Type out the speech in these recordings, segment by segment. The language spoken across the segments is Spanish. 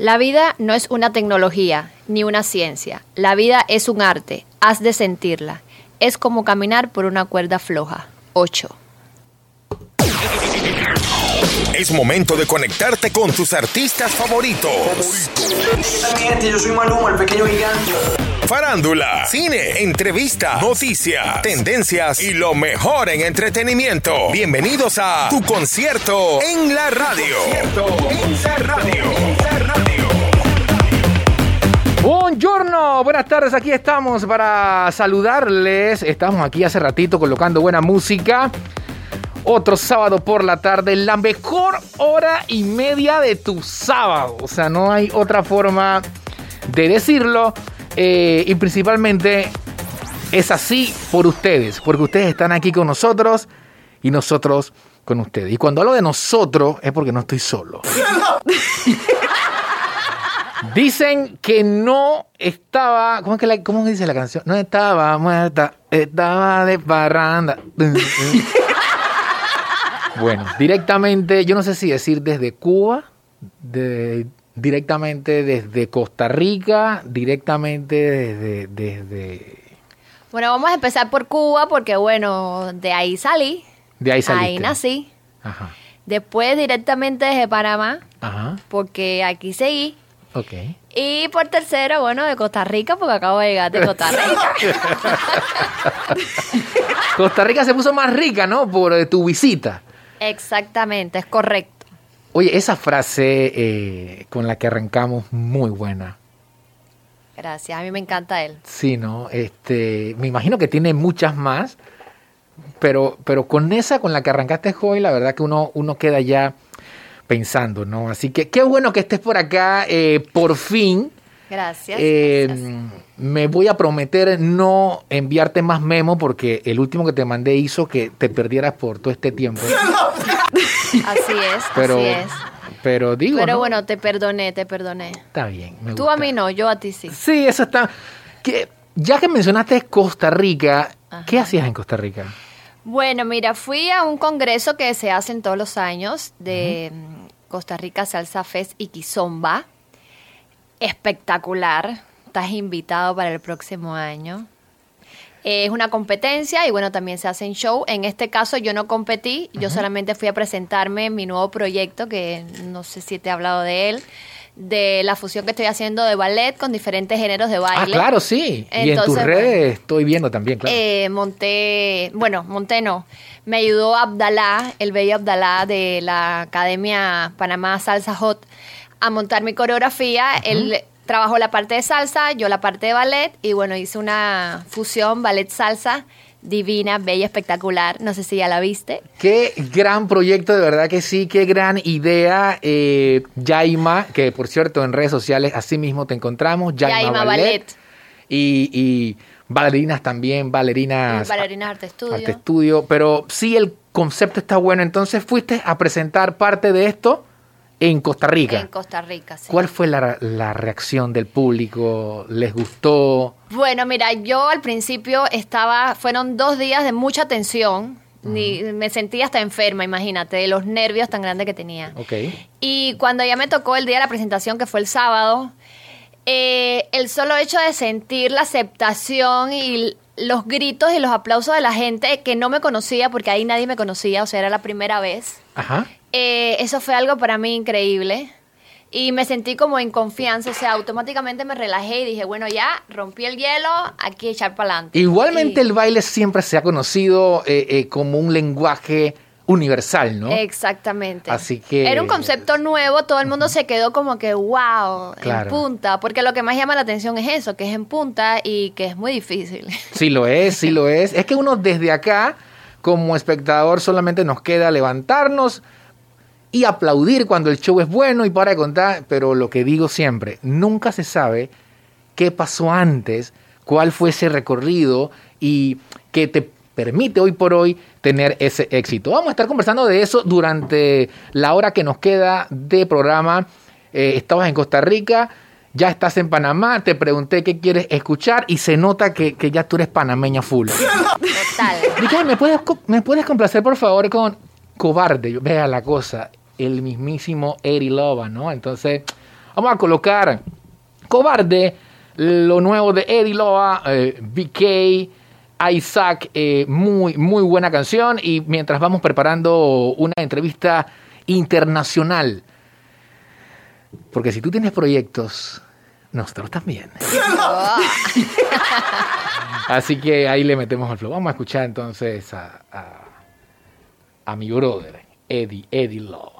La vida no es una tecnología ni una ciencia. La vida es un arte. Has de sentirla. Es como caminar por una cuerda floja. 8. Es momento de conectarte con tus artistas favoritos. Yo soy Maluma, el pequeño gigante. Farándula, cine, entrevista, noticias, tendencias y lo mejor en entretenimiento. Bienvenidos a Tu Concierto en la Radio. En la Radio. Buongiorno, buenas tardes, aquí estamos para saludarles. Estamos aquí hace ratito colocando buena música. Otro sábado por la tarde, la mejor hora y media de tu sábado. O sea, no hay otra forma de decirlo. Eh, y principalmente es así por ustedes, porque ustedes están aquí con nosotros y nosotros con ustedes. Y cuando hablo de nosotros es porque no estoy solo. Dicen que no estaba. ¿Cómo, es que la- cómo dice la canción? No estaba muerta, estaba de parranda. bueno, directamente, yo no sé si decir desde Cuba, de- directamente desde Costa Rica, directamente desde. desde Bueno, vamos a empezar por Cuba porque, bueno, de ahí salí. de ahí Ahí saliste. nací. Ajá. Después directamente desde Panamá Ajá. porque aquí seguí. Ok. Y por tercero, bueno, de Costa Rica porque acabo de llegar de Costa Rica. Costa Rica se puso más rica, ¿no? Por eh, tu visita. Exactamente, es correcto. Oye, esa frase eh, con la que arrancamos, muy buena. Gracias, a mí me encanta él. Sí, ¿no? Este, me imagino que tiene muchas más, pero, pero con esa con la que arrancaste hoy, la verdad que uno, uno queda ya pensando, ¿no? Así que qué bueno que estés por acá, eh, por fin. Gracias. Eh, gracias. me voy a prometer no enviarte más memo porque el último que te mandé hizo que te perdieras por todo este tiempo. Así es, Pero, así es. pero digo, Pero ¿no? bueno, te perdoné, te perdoné. está bien. me Tú a mí no, yo a ti sí. Sí, eso está. Que, ya que mencionaste Costa Rica, ¿qué hacías en Costa Rica? Bueno, mira, fui a un congreso que se hacen todos los años de mm, Costa Rica Salsa Fest y Kizomba. Espectacular. Estás invitado para el próximo año. Es una competencia y bueno, también se hacen show. En este caso yo no competí, yo solamente fui a presentarme mi nuevo proyecto, que no sé si te he hablado de él, de la fusión que estoy haciendo de ballet con diferentes géneros de Ah, baile. claro, sí. y en tus redes estoy viendo también, claro. Eh, monté, bueno, monté no. Me ayudó Abdalá, el bello Abdalá de la Academia Panamá Salsa Hot, a montar mi coreografía. Él trabajó la parte de salsa, yo la parte de ballet, y bueno, hice una fusión ballet-salsa divina, bella, espectacular. No sé si ya la viste. Qué gran proyecto, de verdad que sí, qué gran idea. Eh, Yaima, que por cierto en redes sociales así mismo te encontramos. Yaima, Yaima Ballet. Ballet. Y, y bailarinas también, bailarinas. Bailarina Arte Estudio. Arte Estudio. Pero sí, el concepto está bueno. Entonces fuiste a presentar parte de esto en Costa Rica. En Costa Rica, sí. ¿Cuál fue la, la reacción del público? ¿Les gustó? Bueno, mira, yo al principio estaba, fueron dos días de mucha tensión. Ni, me sentía hasta enferma, imagínate, de los nervios tan grandes que tenía. Ok. Y cuando ya me tocó el día de la presentación, que fue el sábado, eh, el solo hecho de sentir la aceptación y los gritos y los aplausos de la gente que no me conocía, porque ahí nadie me conocía, o sea, era la primera vez. Ajá. Eh, eso fue algo para mí increíble. Y me sentí como en confianza, o sea, automáticamente me relajé y dije, bueno, ya rompí el hielo, aquí echar para adelante. Igualmente el baile siempre se ha conocido eh, eh, como un lenguaje universal, ¿no? Exactamente. Así que- Era un concepto nuevo, todo el mundo se quedó como que, wow, Claro. en punta, porque lo que más llama la atención es eso, que es en punta y que es muy difícil. Sí lo es, sí lo es. Es que uno desde acá, como espectador, solamente nos queda levantarnos y aplaudir cuando el show es bueno y para de contar, pero lo que digo siempre, nunca se sabe qué pasó antes, cuál fue ese recorrido y que te permite hoy por hoy tener ese éxito. Vamos a estar conversando de eso durante la hora que nos queda de programa. Eh, estabas en Costa Rica, ya estás en Panamá, te pregunté qué quieres escuchar y se nota que, que ya tú eres panameña full. Total. ¿me puedes, ¿me puedes complacer por favor con Cobarde? Vea la cosa, el mismísimo Eddie Loba, ¿no? Entonces, Vamos a colocar Cobarde, lo nuevo de Eddie Loa, eh, BK, Isaac, eh, muy, muy buena canción. Y mientras vamos preparando una entrevista internacional, porque si tú tienes proyectos, nosotros también. Así que ahí le metemos el flow. Vamos a escuchar entonces a, a, mi brother, Eddie, Eddie Loa.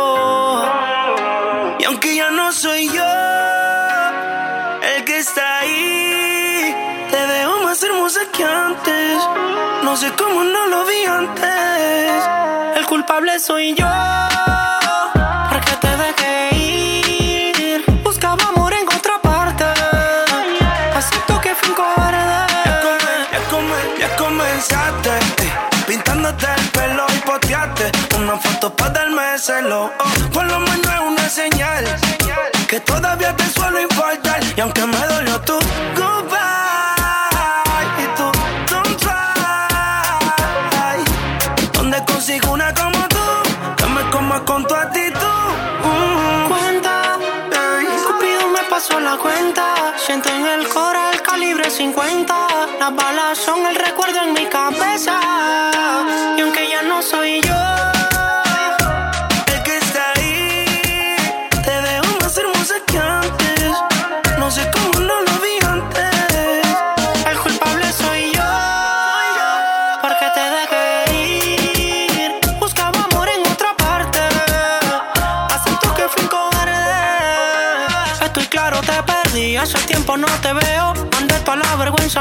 No sé cómo no lo vi antes. El culpable soy yo. Porque te dejé ir. Buscaba amor en otra parte. Acepto que fui un cobarde. Ya, ya comenzaste. Pintándote el pelo y poteaste una foto para darme celo. Oh, por lo menos es una señal que todavía te suelo importar. Y aunque me dolió tu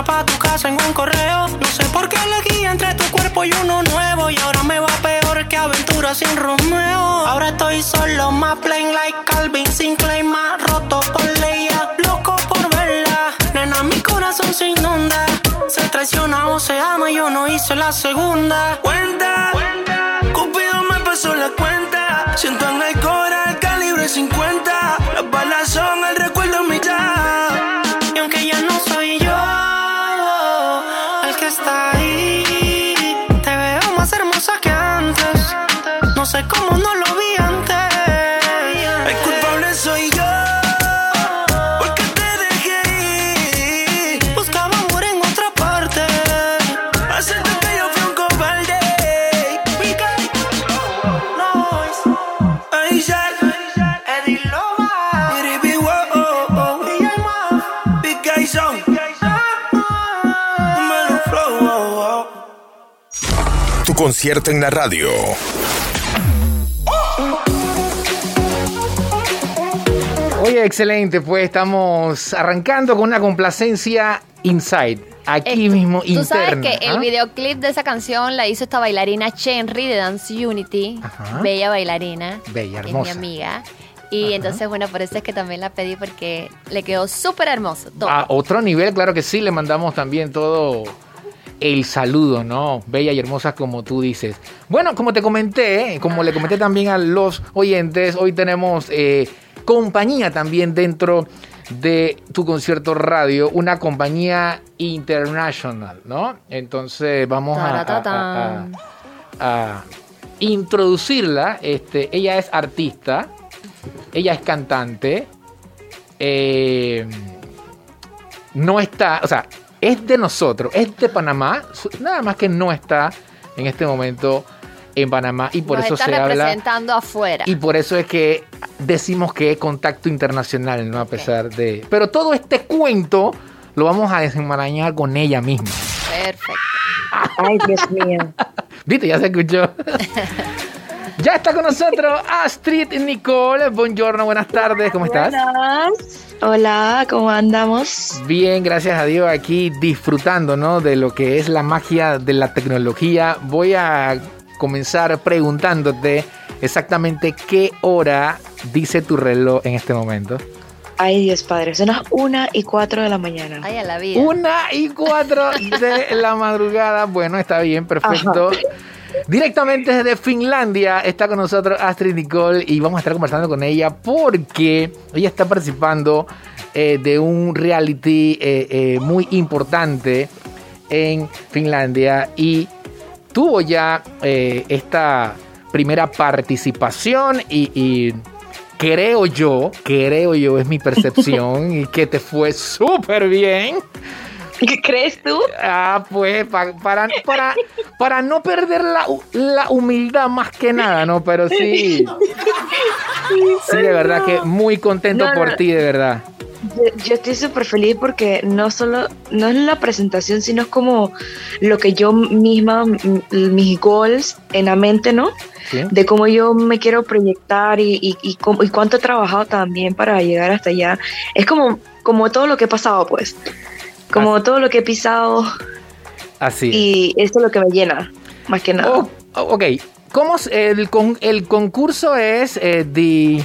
pa' tu casa en un correo. No sé por qué elegí entre tu cuerpo y uno nuevo. Y ahora me va peor que aventura sin Romeo. Ahora estoy solo, más plain like Calvin Sinclair, más roto por Leia. Loco por verla. Nena, mi corazón se inunda. Se traiciona o se ama, yo no hice la segunda. Cuenta, Cupido me pasó la cuenta. Siento en el calibre 50. Las balas son el recuerdo mi Y aunque ya no soy yo concierto en la radio. Oye, excelente, pues estamos arrancando con una complacencia inside. Aquí mismo, interna. Tú sabes que el ¿ah? videoclip de esa canción la hizo esta bailarina Chenry de Dance Unity. Bella bailarina. Bella, hermosa. Es mi amiga. Y entonces, bueno, por eso es que también la pedí porque le quedó súper hermoso. A otro nivel, claro que sí, le mandamos también todo el saludo, ¿no? Bella y hermosa como tú dices. Bueno, como te comenté, como le comenté también a los oyentes, hoy tenemos eh, compañía también dentro de tu concierto radio, una compañía internacional, ¿no? Entonces vamos a, a, introducirla. Este, ella es artista, ella es cantante. Eh, no está, o sea, es de nosotros, es de Panamá, nada más que no está en este momento en Panamá y por eso se representando afuera. Y por eso es que decimos que es contacto internacional, ¿no? A pesar de... Pero todo este cuento lo vamos a desenmarañar con ella misma. Perfecto. Ay, Dios mío. Viste, ya se escuchó. ya está con nosotros Astrid Nicole. Buongiorno, buenas tardes, ¿cómo estás? Buenas. Hola, ¿cómo andamos? Bien, gracias a Dios, aquí disfrutando ¿no? de lo que es la magia de la tecnología. Voy a comenzar preguntándote exactamente qué hora dice tu reloj en este momento. Ay, Dios padre, son las una y cuatro de la mañana. Ay, a la vida. Una y cuatro de la madrugada. Bueno, está bien, perfecto. Directamente desde Finlandia está con nosotros Astrid Nicole y vamos a estar conversando con ella porque ella está participando eh, de un reality eh, eh, muy importante en Finlandia y tuvo ya esta primera participación y, y creo yo, creo yo, es mi percepción y que te fue súper bien. ¿Qué crees tú? Ah, pues pa- para, para, para no perder la, la humildad más que nada, ¿no? Pero sí. Sí, de verdad que muy contento No, por ti, de verdad. Yo, yo estoy súper feliz porque no solo, no es la presentación, sino es como lo que yo misma, mis goals en la mente, ¿no? ¿Sí? De cómo yo me quiero proyectar y, y, y, cómo- y cuánto he trabajado también para llegar hasta allá. Es como, como todo lo que he pasado, pues. Como todo lo que he pisado Así. y esto es lo que me llena, más que nada. Oh, oh, ok. ¿Cómo es el, con, el concurso es eh, The.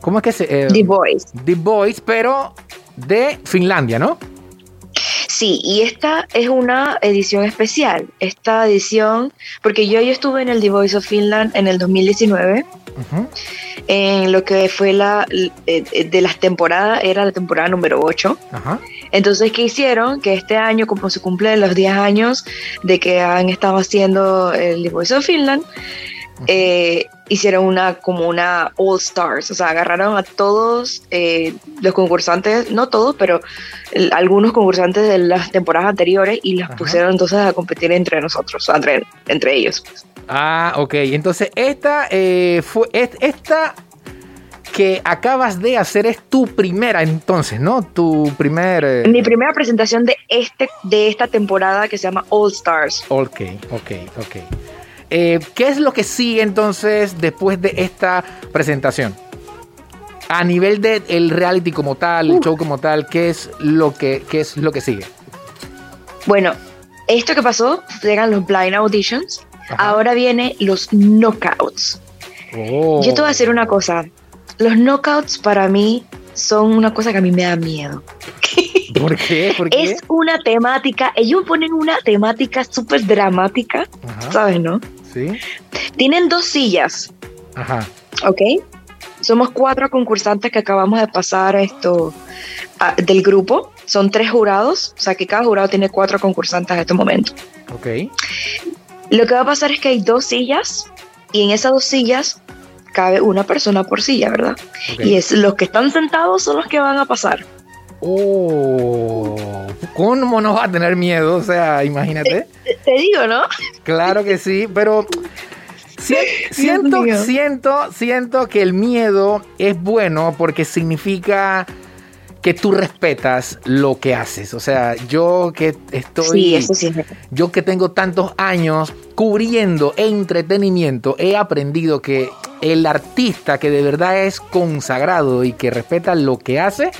¿Cómo es que se.? eh, The Voice. The Voice, pero de Finlandia, ¿no? Sí, y esta es una edición especial. Esta edición, porque yo, yo estuve en el The Voice of Finland en el 2019, Ujú. en lo que fue la eh, de las temporadas, era la temporada número 8. Ajá. Entonces, ¿qué hicieron? Que este año, como se cumplen los 10 años de que han estado haciendo el The Voice of Finland, eh, hicieron una como una All Stars, o sea, agarraron a todos eh, los concursantes, no todos, pero el- algunos concursantes de las temporadas anteriores y los Ajá. pusieron entonces a competir entre nosotros, entre, entre ellos. Ah, ok. Entonces, esta eh, fue. es- Esta que acabas de hacer es tu primera, entonces, ¿no? Tu primer. eh, Mi primera presentación de este de esta temporada que se llama All Stars. Ok, ok, ok. Eh, ¿Qué es lo que sigue entonces después de esta presentación? A nivel del el reality como tal, el show como tal, ¿qué es lo que, qué es lo que sigue? Bueno, esto que pasó, eran los blind auditions. Ajá. Ahora viene los knockouts. Oh. Yo te voy a decir una cosa. Los knockouts para mí son una cosa que a mí me da miedo. ¿Por qué? ¿Por qué? Es una temática, ellos ponen una temática súper dramática, Ajá. ¿sabes, no? Sí. Tienen dos sillas, Ajá. ¿ok? Somos cuatro concursantes que acabamos de pasar esto ah, del grupo. Son tres jurados, o sea que cada jurado tiene cuatro concursantes en este momento. Ok. Lo que va a pasar es que hay dos sillas y en esas dos sillas cabe una persona por silla, ¿verdad? Y es los que están sentados son los que van a pasar. Oh. ¿Cómo no vas a tener miedo? O sea, imagínate. Te, te digo, ¿no? Claro que sí, pero si- siento, siento, siento que el miedo es bueno porque significa que tú respetas lo que haces. O sea, yo que estoy, Sí, eso sí yo que tengo tantos años cubriendo entretenimiento, he aprendido que el artista que de verdad es consagrado y que respeta lo que hace,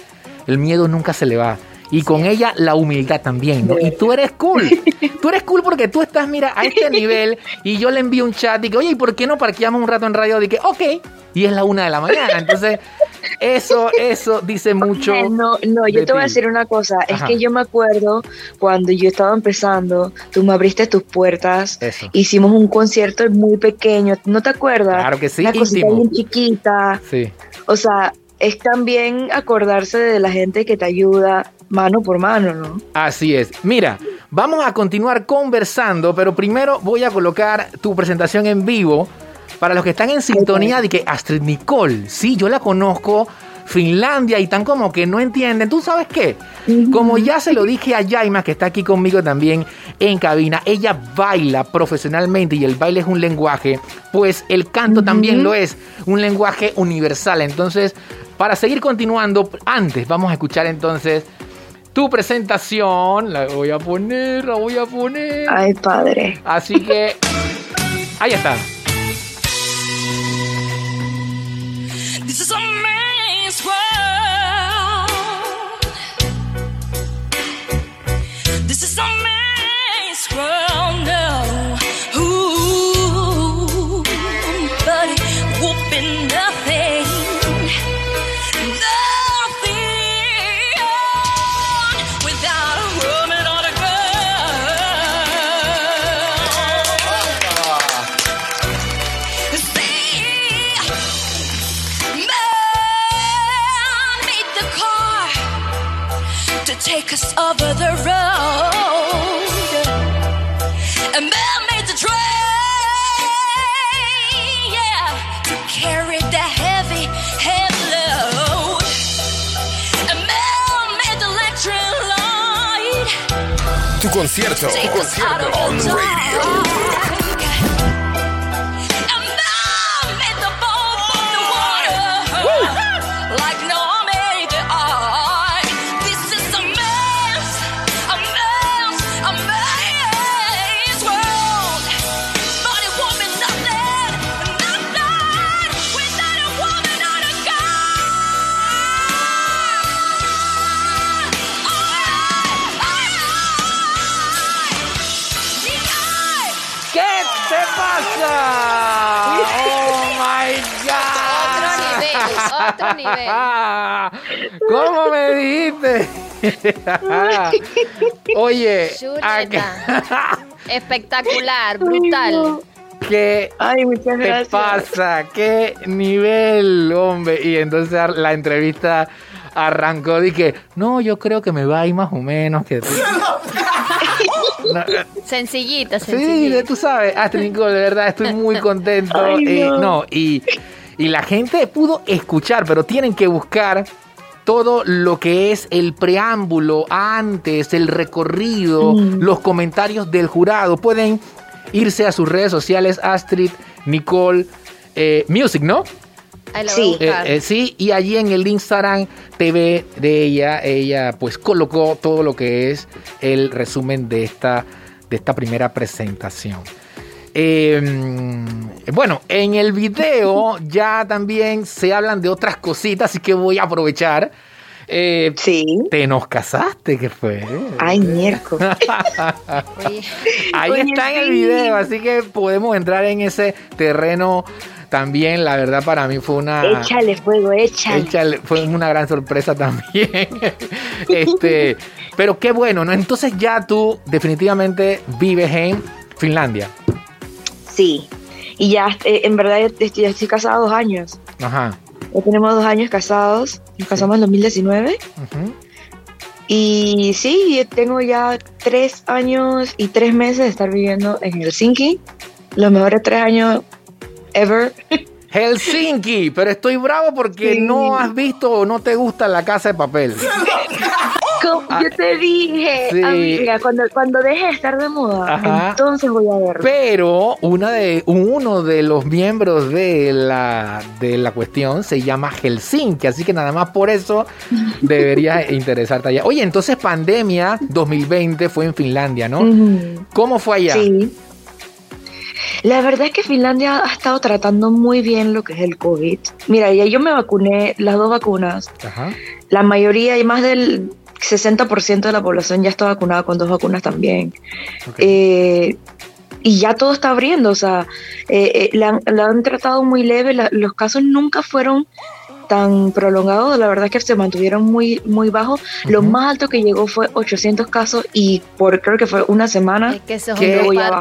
el miedo nunca se le va. Y con ella la humildad también, ¿no? Y tú eres cool. Tú eres cool porque tú estás, mira, a este nivel y yo le envío un chat y que, oye, ¿y por qué no parqueamos un rato en radio? Y que, ok. Y es la una de la mañana. Entonces, eso, eso dice mucho. No, no, yo de te voy a decir una cosa. Ajá. Es que yo me acuerdo cuando yo estaba empezando, tú me abriste tus puertas, Eso. hicimos un concierto muy pequeño, ¿no te acuerdas? Claro que sí, Una cosita bien chiquita. Sí. O sea, es también acordarse de la gente que te ayuda mano por mano, ¿no? Así es. Mira, vamos a continuar conversando, pero primero voy a colocar tu presentación en vivo para los que están en sintonía de que Astrid Nicole, sí, yo la conozco, Finlandia y tan como que no entienden. ¿Tú sabes qué? Como ya se lo dije a Yaima, que está aquí conmigo también en cabina, ella baila profesionalmente y el baile es un lenguaje, pues el canto también lo es, un lenguaje universal. Entonces, para seguir continuando, antes vamos a escuchar entonces tu presentación. La voy a poner, la voy a poner. Ay, padre. Así que ahí está. This is a man's concierto. Concierto on radio. Otro nivel, otro ¿Cómo me dijiste? Oye. Espectacular, brutal. ¿qué Ay, muchas te gracias. pasa? ¿Qué nivel, hombre? Y entonces la entrevista arrancó. Dije, no, yo creo que me va a ir más o menos. Que No, Sencillita, Sí, sencillita. de- tú sabes, Astrid Nicole, de verdad estoy muy contento. Ay, Eh, no, y, y la gente pudo escuchar, pero tienen que buscar todo lo que es el preámbulo antes, el recorrido, los comentarios del jurado. Pueden irse a sus redes sociales, Astrid Nicole eh, Music, ¿no? Sí. Eh, eh, sí, y allí en el Instagram TV de ella, ella pues colocó todo lo que es el resumen de esta, de esta primera presentación. Eh, mm, bueno, en el video ya también se hablan de otras cositas, así que voy a aprovechar. Eh, Sí. ¿Te nos casaste? ¿Qué fue? Ay, miércoles. Ahí Oye, está en el video, así que podemos entrar en ese terreno también. La verdad, para mí fue una. Échale fuego, échale. Échale, fue una gran sorpresa también. este, pero qué bueno, ¿no? Entonces ya tú definitivamente vives en Finlandia. Sí. Y ya, eh, en verdad, ya, ya estoy casada dos años. Ajá. Ya tenemos dos años casados. Nos casamos en 2019. ujú. Y sí, tengo ya tres años y tres meses de estar viviendo en Helsinki. Los mejores tres años ever. Helsinki, pero estoy bravo porque Sí. no has visto o no te gusta la casa de papel. Como yo te dije, Ah, sí. amiga, cuando, cuando deje de estar de moda, Ajá. entonces voy a verlo. Pero una de, uno de los miembros de la, de la cuestión se llama Helsinki, así que nada más por eso debería interesarte allá. Oye, entonces pandemia 2020 fue en Finlandia, ¿no? ¿Cómo fue allá? Sí. La verdad es que Finlandia ha estado tratando muy bien lo que es el COVID. Mira, ya yo me vacuné las dos vacunas. Ajá. La mayoría y más del 60% de la población ya está vacunada con dos vacunas también. Eh, y ya todo está abriendo, o sea, eh, eh, la, han, la han tratado muy leve, la- los casos nunca fueron tan prolongados, la verdad es que se mantuvieron muy, muy bajos. Lo más alto que llegó fue 800 casos y por creo que fue una semana. es que eso es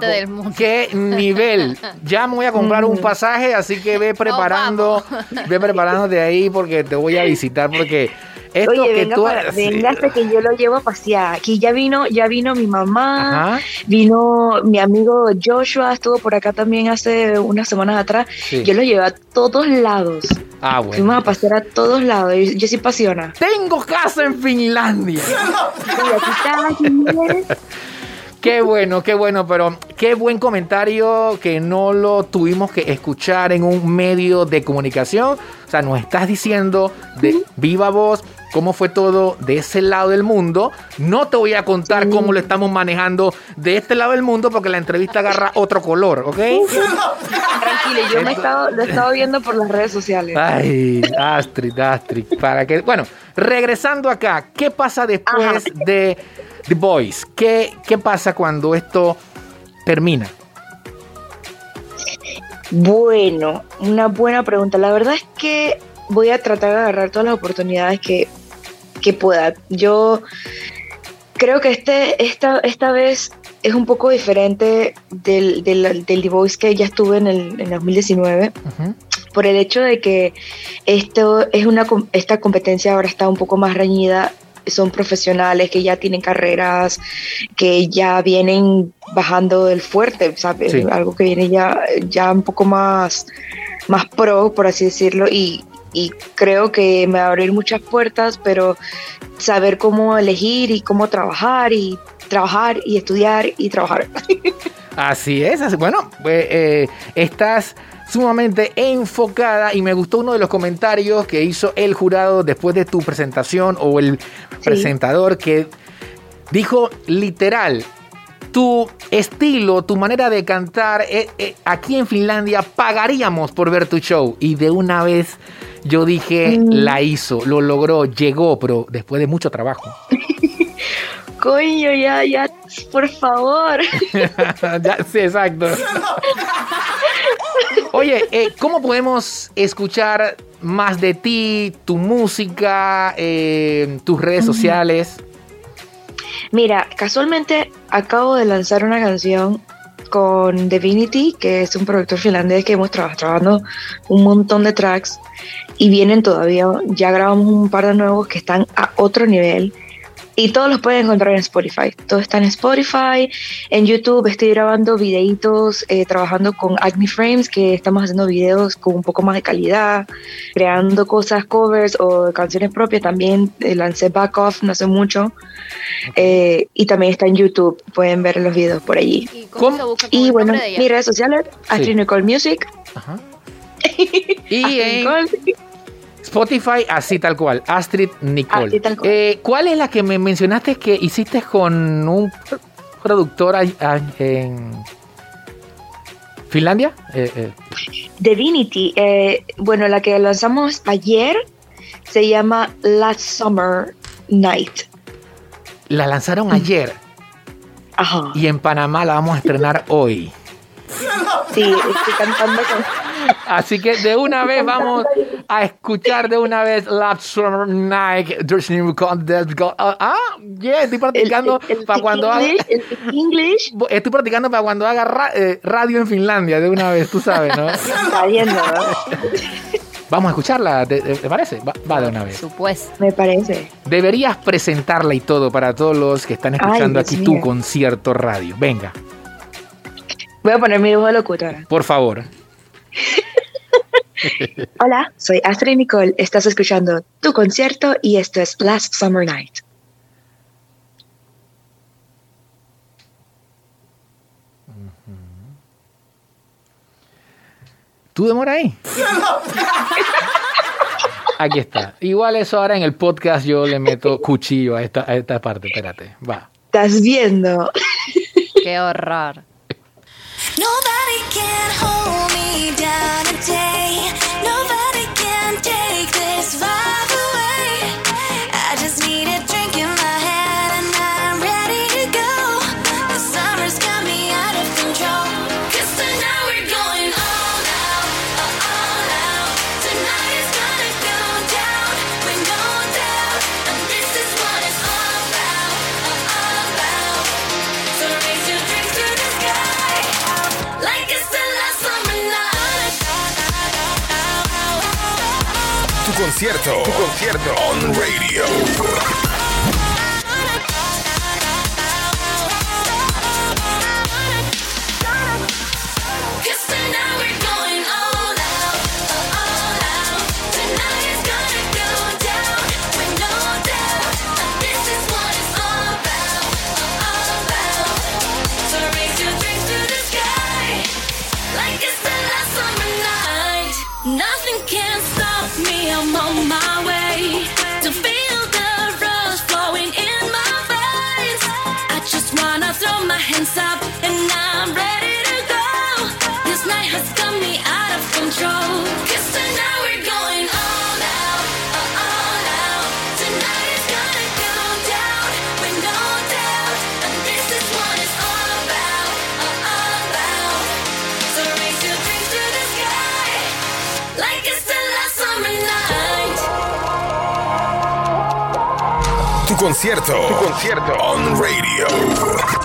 del mundo. ¿Qué nivel? Ya me voy a comprar un Ujú. pasaje, así que ve preparando, ve preparando de ahí porque te voy a visitar porque esto Oye, que venga, tú para, sí. venga hasta que yo lo llevo a pasear. Aquí ya vino, ya vino mi mamá, Ajá. vino mi amigo Joshua, estuvo por acá también hace unas semanas atrás. Sí. Yo lo llevé a todos lados. Ah, bueno. Fuimos a pasear a todos lados. Yo, yo sí pasiona. Tengo casa en Finlandia. Y aquí está. Qué bueno, qué bueno, pero qué buen comentario que no lo tuvimos que escuchar en un medio de comunicación. O sea, nos estás diciendo de viva voz cómo fue todo de ese lado del mundo. No te voy a contar cómo lo estamos manejando de este lado del mundo porque la entrevista agarra otro color, ¿ok? Tranquilo, yo me he estado, lo he estado viendo por las redes sociales. Ay, Astrid, Astrid, para que, bueno, regresando acá, ¿qué pasa después Ajá. de The Boys? ¿Qué, ¿Qué pasa cuando esto termina? Bueno, una buena pregunta. La verdad es que voy a tratar de agarrar todas las oportunidades que, que pueda. Yo creo que este, esta, esta vez es un poco diferente del, del, del The Voice que ya estuve en el en 2019. Ujú. por el hecho de que esto es una esta competencia ahora está un poco más reñida son profesionales, que ya tienen carreras, que ya vienen bajando del fuerte, ¿sabes? Sí. Algo que viene ya, ya un poco más, más pro, por así decirlo, y, y creo que me va a abrir muchas puertas, pero saber cómo elegir y cómo trabajar y trabajar y estudiar y trabajar. Así es, así- bueno, eh, eh, estás sumamente enfocada y me gustó uno de los comentarios que hizo el jurado después de tu presentación o el presentador que dijo literal, tu estilo, tu manera de cantar, eh, eh, aquí en Finlandia pagaríamos por ver tu show y de una vez yo dije, la hizo, lo logró, llegó, pero después de mucho trabajo. Coño, ya, ya, por favor. Ya, sí, exacto. Oye, eh, ¿cómo podemos escuchar más de ti, tu música, eh, tus redes sociales? Mira, casualmente acabo de lanzar una canción con Divinity, que es un productor finlandés que hemos trabajado un montón de tracks y vienen todavía, ya grabamos un par de nuevos que están a otro nivel y todos los pueden encontrar en Spotify. Todo está en Spotify, en YouTube estoy grabando videitos, eh, trabajando con Acme Frames, que estamos haciendo videos con un poco más de calidad, creando cosas, covers o canciones propias. También eh, lancé Back Off no hace mucho. Eh, y también está en YouTube, pueden ver los videos por allí. ¿Y ¿Cómo? cómo, se busca con Y el bueno, mis redes sociales, Astrid Nicole Music. Ajá. Y en. Spotify, así tal cual, Astrid Nicole. Así tal cual. Eh, ¿Cuál es la que me mencionaste que hiciste con un pro- productor en Finlandia? Eh, eh, Divinity, bueno, la que lanzamos ayer se llama Last Summer Night. la lanzaron ayer Ajá. y en Panamá la vamos a estrenar hoy. Sí, estoy cantando con. Así que de una vez vamos a escuchar de una vez Summer Night. There's new Ah, ah, yeah, estoy practicando el- el para cuando haga, English, el English estoy practicando para cuando haga ra- eh, radio en Finlandia de una vez, tú sabes, ¿no? está viendo, ¿no? Vamos a escucharla, ¿te, te parece? Va, va de una vez. Supuesto. Me parece. Deberías presentarla y todo para todos los que están escuchando Ay, aquí tu concierto radio. Venga, Voy a poner mi voz de locutora. por favor. Hola, soy Astrid Nicole. Estás escuchando tu concierto y esto es Last Summer Night. ¿Tú demora ahí? Aquí está. Igual eso ahora en el podcast yo le meto cuchillo a esta, a esta parte. Espérate, va. Estás viendo. Qué horror. Nobody can hold down today. Nobody can take this vibe Tu concierto, tu concierto. On radio. Concierto, tu concierto. On radio.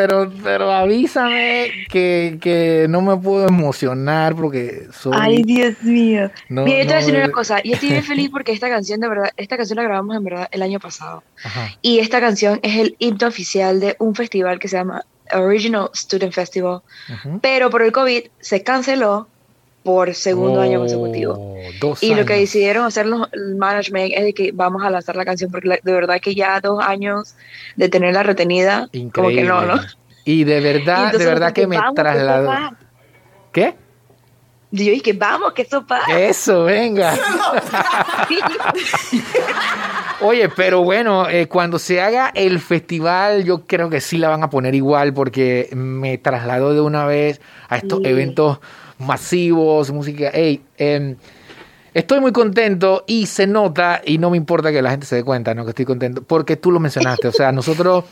Pero, pero avísame que, que no me puedo emocionar porque soy. Ay, Dios mío. No, Mira, yo te voy a decir no, una eh. cosa. Yo estoy bien feliz porque esta canción, de verdad, esta canción la grabamos en verdad el año pasado. Ajá. Y esta canción es el himno oficial de un festival que se llama Original Student Festival. Pero por el COVID se canceló por segundo año Oh, consecutivo. Dos Y lo que decidieron hacer los, el management es de que vamos a lanzar la canción porque de verdad que ya dos años de tenerla retenida, como que no, ¿no? Y de Y verdad, de verdad que me trasladó. ¿Qué? Y yo dije, vamos, que sopa. Eso, venga. Oye, pero bueno, eh, cuando se haga el festival, yo creo que sí la van a poner igual porque me trasladó de una vez a estos Sí. eventos masivos, música. Ey, em, estoy muy contento y se nota, y no me importa que la gente se dé cuenta, ¿no? Que estoy contento, porque tú lo mencionaste. O sea, nosotros,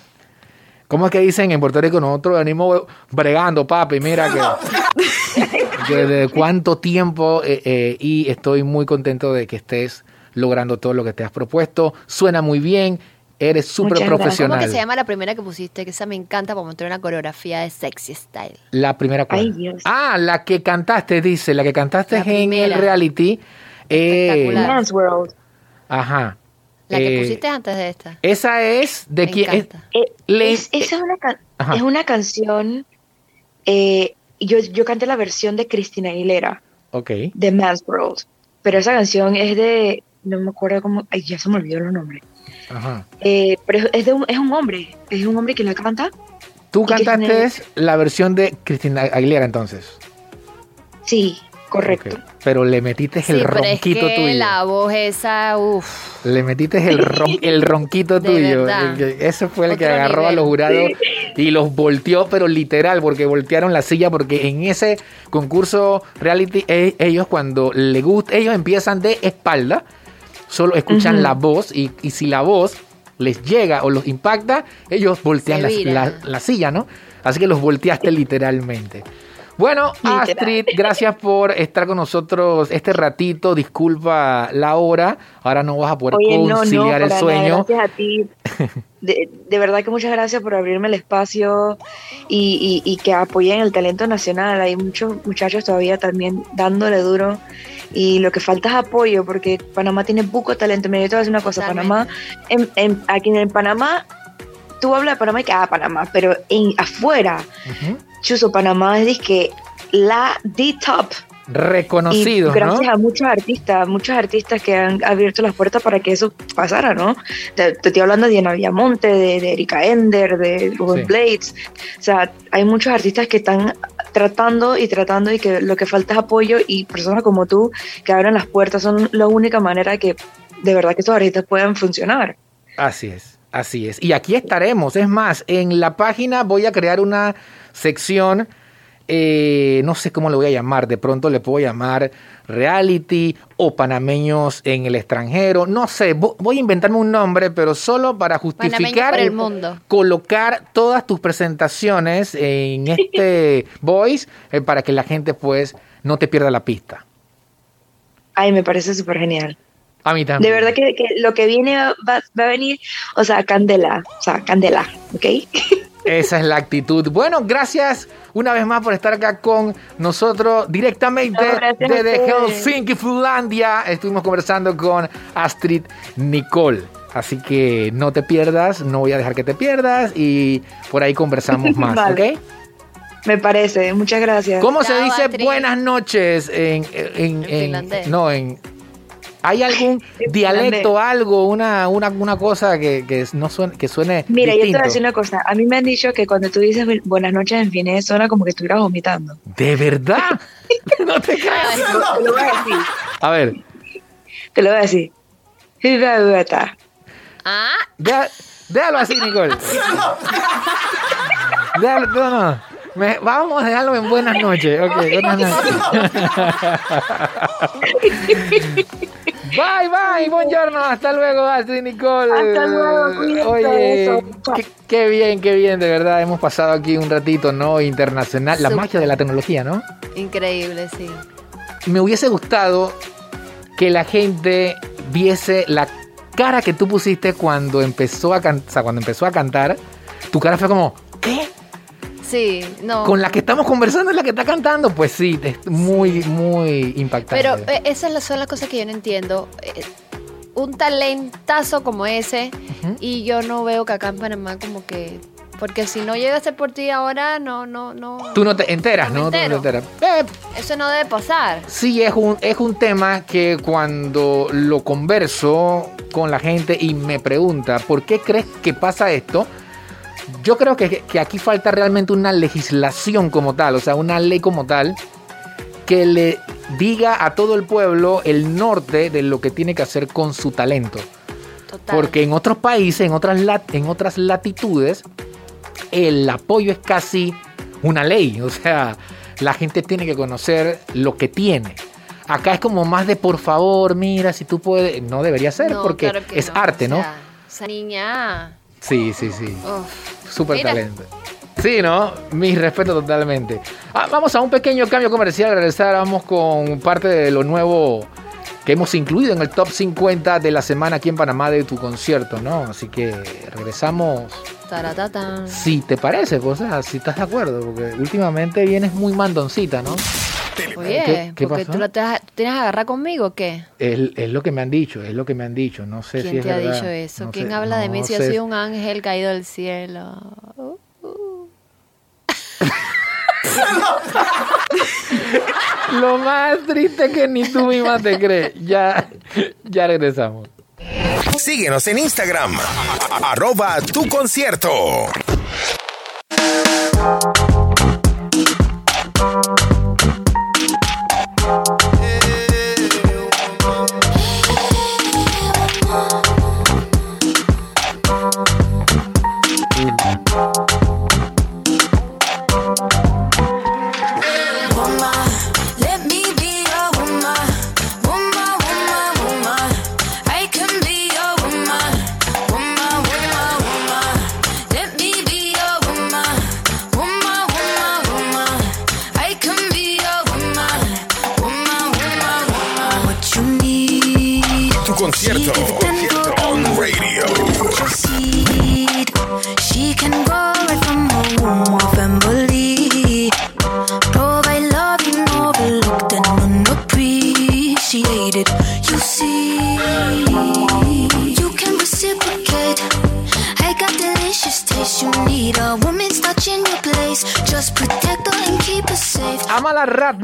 ¿cómo es que dicen en Puerto Rico? Nosotros venimos bregando, papi, mira que desde cuánto tiempo eh, eh, y estoy muy contento de que estés logrando todo lo que te has propuesto. Suena muy bien, eres súper profesional. ¿Cómo que se llama la primera que pusiste? Que esa me encanta para montar una coreografía de sexy style. La primera cuál? Ay, Dios. Ah, la que cantaste, dice, la que cantaste La en el reality. Eh, Espectacular. Man's World. ajá. La que Eh, pusiste antes de esta. Esa es de Me quién. es- encanta. Eh, es, esa es una, ca- Ajá. es una canción. eh, yo, yo canté la versión de Cristina Aguilera, ok. de Man's World. Pero esa canción es de. No me acuerdo cómo. Ay, ya se me olvidó los nombres. Ajá. Eh, pero es, de un, es un hombre. Es un hombre que la canta. Tú ¿Y qué cantaste la versión de Cristina Aguilera entonces. Sí, correcto. Pero le metiste Sí, el pero es ronquito que tuyo. la voz esa, uff. Le metiste el, ron- el ronquito De tuyo. Ese fue el que agarró a los jurados y los volteó, pero literal, porque voltearon la silla, porque en ese concurso reality, e- ellos cuando le gusta, ellos empiezan de espalda, solo escuchan la voz y, y si la voz les llega o los impacta, ellos voltean la- la silla, ¿no? Así que los volteaste literalmente. Bueno, Literal. Astrid, gracias por estar con nosotros este ratito. Disculpa la hora. Ahora no vas a poder Oye, no, no, conciliar el nada, sueño. gracias a ti. De, de verdad que muchas gracias por abrirme el espacio y, y- y que apoyen el talento nacional. Hay muchos muchachos todavía también dándole duro y lo que falta es apoyo porque Panamá tiene poco talento. Mira, yo te voy a decir una cosa. Panamá, en, en- aquí en Panamá, tú hablas de Panamá y que, ah, Panamá, pero en afuera. Chuso, Panamá es que la the top Reconocidos, y gracias ¿no? a muchos artistas, muchos artistas que han abierto las puertas para que eso pasara, ¿no? Te, te estoy hablando de Diana Villamonte, de, de Erika Ender, de Ruben Sí. Blades. O sea, hay muchos artistas que están tratando y tratando y que lo que falta es apoyo y personas como tú que abren las puertas son la única manera que de verdad que estos artistas puedan funcionar. Así es, así es. Y aquí estaremos. Es más, en la página voy a crear una sección, eh, no sé cómo le voy a llamar, de pronto le puedo llamar reality o panameños en el extranjero, no sé, vo- voy a inventarme un nombre, pero solo para justificar, el mundo. colocar todas tus presentaciones en este voice eh, para que la gente pues no te pierda la pista. Ay, me parece súper genial. A mí también. De verdad que, que lo que viene va, va a venir, o sea, candela, o sea, candela, ¿ok? Esa es la actitud. Bueno, gracias una vez más por estar acá con nosotros directamente No, desde. Helsinki, Finlandia. Estuvimos conversando con Astrid Nicole. Así que no te pierdas, no voy a dejar que te pierdas y por ahí conversamos más, Vale. ¿ok? Me parece, muchas gracias. ¿Cómo se dice Astrid. buenas noches en, en, En en- finlandés. no en ¿Hay algún dialecto, algo, una, una, una cosa que, que no suene, que suene Mira, yo te voy distinto? a decir una cosa. A mí me han dicho que cuando tú dices bu- buenas noches en finés suena como que estuvieras vomitando. ¿De verdad? no te creas. Te lo voy a decir. A ver, Te lo voy a decir. Ah, déjalo así, Nicole. Déjalo, no, no. Me- vamos a dejarlo en buenas noches. Ok, buenas noches. bye, bye, buongiorno. Hasta luego, Astrid Nicole. Hasta luego, Oye, qué, qué bien, qué bien, de verdad. Hemos pasado aquí un ratito, ¿no? Internacional. La magia de la tecnología, ¿no? increíble, sí. me hubiese gustado que la gente viese la cara que tú pusiste cuando empezó a, can- o sea, cuando empezó a cantar, tu cara fue como, ¿qué? Sí, no. Con la que estamos conversando es la que está cantando. Pues sí, es muy, muy impactante. Pero eh, esas la- son las cosas que yo no entiendo. Eh, un talentazo como ese, y yo no veo que acá en Panamá como que... Porque si no llega a ser por ti ahora, no, no, no... Tú no te enteras, No ¿no? me Tú no te entero. enteras. Eh, Eso no debe pasar. Sí, es un, es un tema que cuando lo converso con la gente y me pregunta, ¿por qué crees que pasa esto? Yo creo que, que aquí falta realmente una legislación como tal, o sea, una ley como tal, que le diga a todo el pueblo el norte de lo que tiene que hacer con su talento. Total. Porque en otros países, en otras, lat- en otras latitudes, el apoyo es casi una ley. O sea, la gente tiene que conocer lo que tiene. Acá es como más de por favor, mira, si tú puedes. No debería ser, No, porque claro es no. arte, O ¿no? sea, esa niña... Sí, sí, sí. uf. Súper talento. Sí, ¿no? Mi respeto totalmente. Ah, vamos a un pequeño cambio comercial. Al regresar vamos con parte de lo nuevo que hemos incluido en el top 50 de la semana aquí en Panamá de tu concierto, ¿no? Así que regresamos. Si te parece, pues, o sea, si estás de acuerdo, porque últimamente vienes muy mandoncita, ¿no? Oye, ¿Qué- qué porque pasó? tú la tienes que agarrar conmigo o qué? Es, es lo que me han dicho, es lo que me han dicho. No sé ¿Quién si es te ha verdad. dicho eso? No ¿Quién sé, habla de mí si yo soy un ángel caído del cielo? Uh, Lo más triste que ni tú misma te crees. Ya, ya regresamos. Síguenos en Instagram, arroba tu concierto.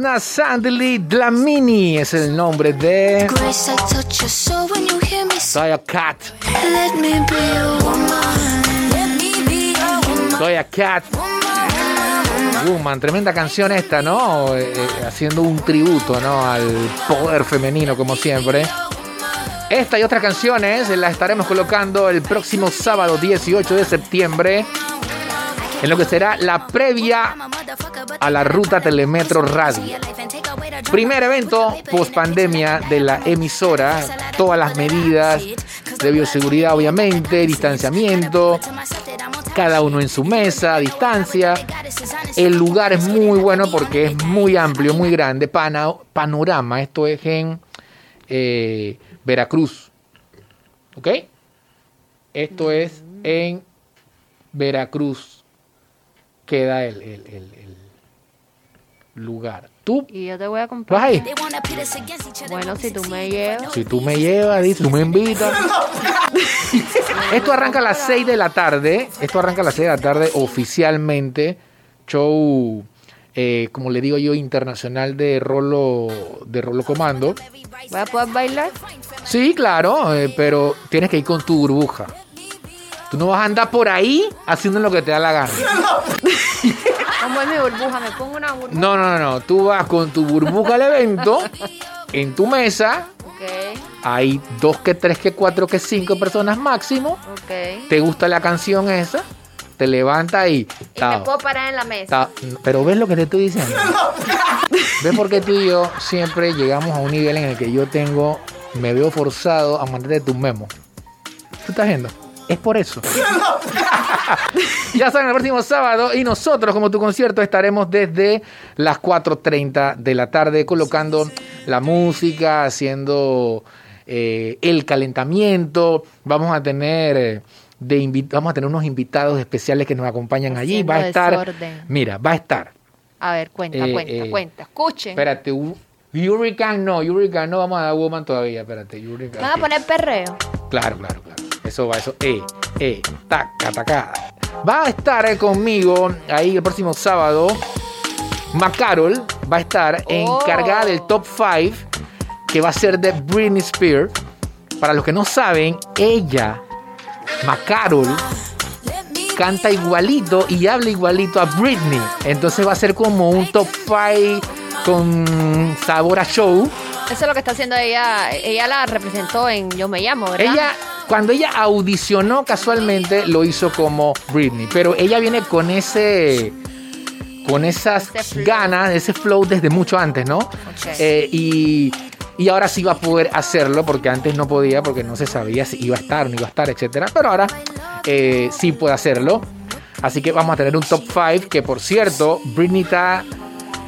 Amala Ratna Sandli Dlamini es el nombre de Soy a Cat. Soy a Cat. Woman, tremenda canción esta, ¿no? Eh, eh, haciendo un tributo, ¿no? Al poder femenino, como siempre. Esta y otras canciones las estaremos colocando el próximo sábado 18 de septiembre en lo que será la previa a la ruta Telemetro Radio. Primer evento post pandemia de la emisora, todas las medidas de bioseguridad obviamente, distanciamiento, cada uno en su mesa, distancia. El lugar es muy bueno porque es muy amplio, muy grande, panorama, esto es en eh, Veracruz, ¿ok? Esto es en Veracruz, queda el, el- el- el lugar. ¿Tú Y yo te voy a comprar. ahí? Bueno, si tú me llevas. Si tú me llevas, dices, tú me invitas. Esto arranca a las 6 de la tarde. Esto arranca a las 6 de la tarde oficialmente. Show, eh, como le digo yo, internacional de Rolo, de Rolo Comando. ¿Voy a poder bailar? Sí, claro, eh, pero tienes que ir con tu burbuja. Tú no vas a andar por ahí haciendo lo que te da la gana. ¿Cómo es mi burbuja? ¿Me pongo una burbuja? No, no, no. Tú vas con tu burbuja al evento, en tu mesa. Ok, Hay dos, que tres, que cuatro, que cinco personas máximo. ok. te gusta la canción esa, te levanta y... Y me puedo parar en la mesa. tao. Pero ves lo que te estoy diciendo. ¿Ves por qué tú y yo siempre llegamos a un nivel en el que yo tengo, me veo forzado a mandarte tus memos? ¿Tú estás viendo? Es por eso. ya saben, el próximo sábado y nosotros, como tu concierto, estaremos desde las 4.30 de la tarde colocando la música, haciendo eh, el calentamiento. Vamos a tener eh, de vamos a tener unos invitados especiales que nos acompañan allí. Va a estar, desorden. mira, va a estar. A ver, cuenta, Eh, cuenta, eh, cuenta. Escuchen. Espérate, Hurricane no, Hurricane no, vamos a dar Woman todavía, espérate, Hurricane. ¿Van a poner perreo? Claro, claro, claro. Eso va, eso, eh, eh, taca, taca. Va a estar eh, conmigo ahí el próximo sábado. Macarol va a estar Oh. encargada del top 5 que va a ser de Britney Spears. Para los que no saben, ella, Macarol, canta igualito y habla igualito a Britney. Entonces va a ser como un top 5 con sabor a show. Eso es lo que está haciendo ella. Ella la representó en Yo Me Llamo, ¿verdad? Ella, cuando ella audicionó casualmente, lo hizo como Britney, pero ella viene con ese, con esas ganas, ese flow desde mucho antes, ¿no? Eh, y, y ahora sí va a poder hacerlo, porque antes no podía, porque no se sabía si iba a estar o no iba a estar, etcétera. Pero ahora eh, sí puede hacerlo. Así que vamos a tener un top 5, que por cierto, Britney está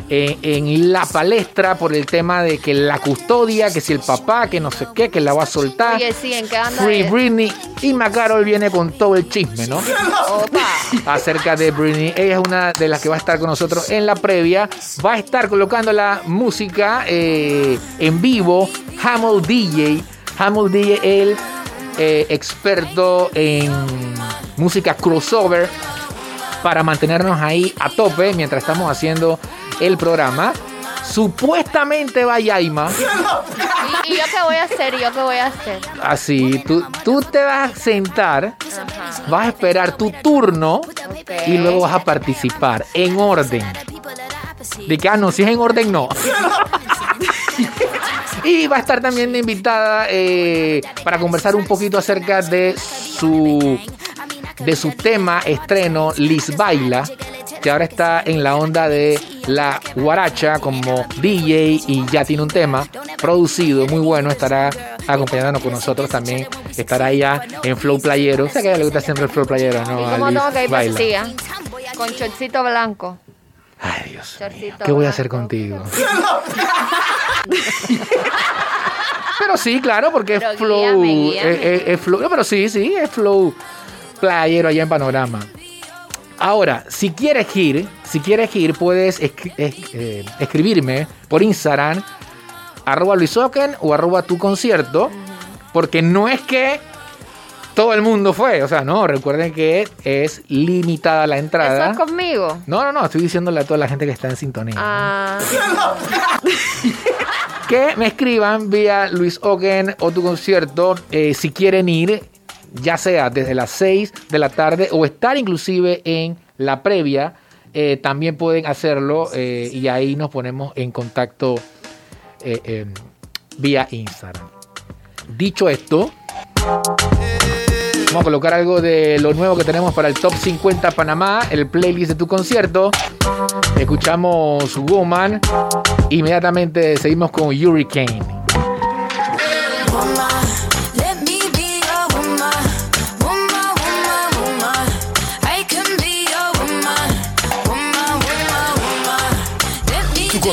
eh, en la palestra por el tema de que la custodia, que si el papá, que no sé qué, que la va a soltar. Oye, sí, ¿en qué anda? Free es? Britney y Macarol viene con todo el chisme, ¿no? Opa. Acerca de Britney. Ella es una de las que va a estar con nosotros en la previa. Va a estar colocando la música eh, en vivo. Hamel DJ. Hamel DJ, el eh, experto en música crossover para mantenernos ahí a tope mientras estamos haciendo el programa. Supuestamente va Yaima. ¿Y, y yo qué voy a hacer? ¿Y yo qué voy a hacer? Así, tú, tú te vas a sentar, vas a esperar tu turno y luego vas a participar en orden. De que, ah, no, si es en orden, no. y va a estar también invitada eh, para conversar un poquito acerca de su, de su tema estreno, Liz Baila, que ahora está en la onda de la guaracha como DJ y ya tiene un tema producido muy bueno. Estará acompañándonos con nosotros también. Estará ella en Flow Playero. O sea que a ella le gusta siempre el Flow Playero, ¿no? ¿Y A cómo tengo que ir Baila. vestida? Con chorcito blanco. Ay, Dios. mío, ¿Qué voy a hacer contigo? pero sí, claro, porque Pero es flow. guíame, guíame. Es, es- es flow. no, pero sí, sí, es flow playero allá en Panorama. Ahora, si quieres ir, si quieres ir, puedes escri- es- eh, escribirme por Instagram, arroba luisoken o arroba tu concierto, porque no es que todo el mundo fue, o sea, no, recuerden que es limitada la ¿Eso entrada. es conmigo? No, no, no, estoy diciéndole a toda la gente que está en sintonía. Ah, Que me escriban vía Luis Ogen o tu concierto eh, si quieren ir, ya sea desde las 6 de la tarde o estar inclusive en la previa, eh, también pueden hacerlo eh, y ahí nos ponemos en contacto eh, eh, vía Instagram. Dicho esto, vamos a colocar algo de lo nuevo que tenemos para el Top 50 Panamá, el playlist de tu concierto. Escuchamos Woman. Inmediatamente seguimos con Hurricane.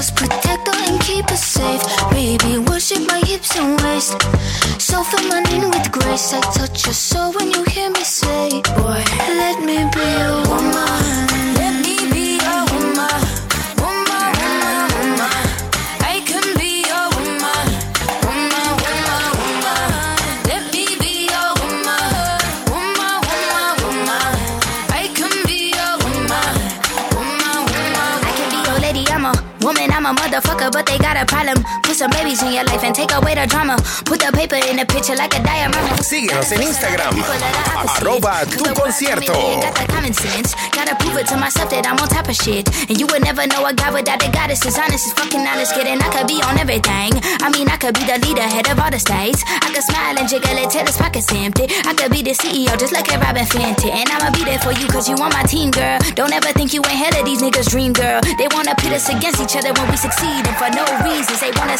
Just protect her and keep her safe. Baby, worship my hips and waist. So feminine with grace. I touch your soul when you hear me say, Boy, let me be your woman. Motherfucker, but they got a problem. Put some babies in your life and take away the drama. Put the paper in the picture like a diorama. Síguenos en Instagram, arroba tu concierto. Got the common sense. Gotta prove it to myself that I'm on top of shit. And you would never know a guy without a goddess. As honest as fucking honest, kidding. I could be on everything. I mean, I could be the leader, head of all the states. I could smile and jiggle it till his pockets empty. I could be the CEO, just like a Robin Fenty. And I'ma be there for you, cause you on my team, girl. Don't ever think you ain't head of these niggas' dream, girl. They wanna pit us against each other when we succeed. And for no reasons, they wanna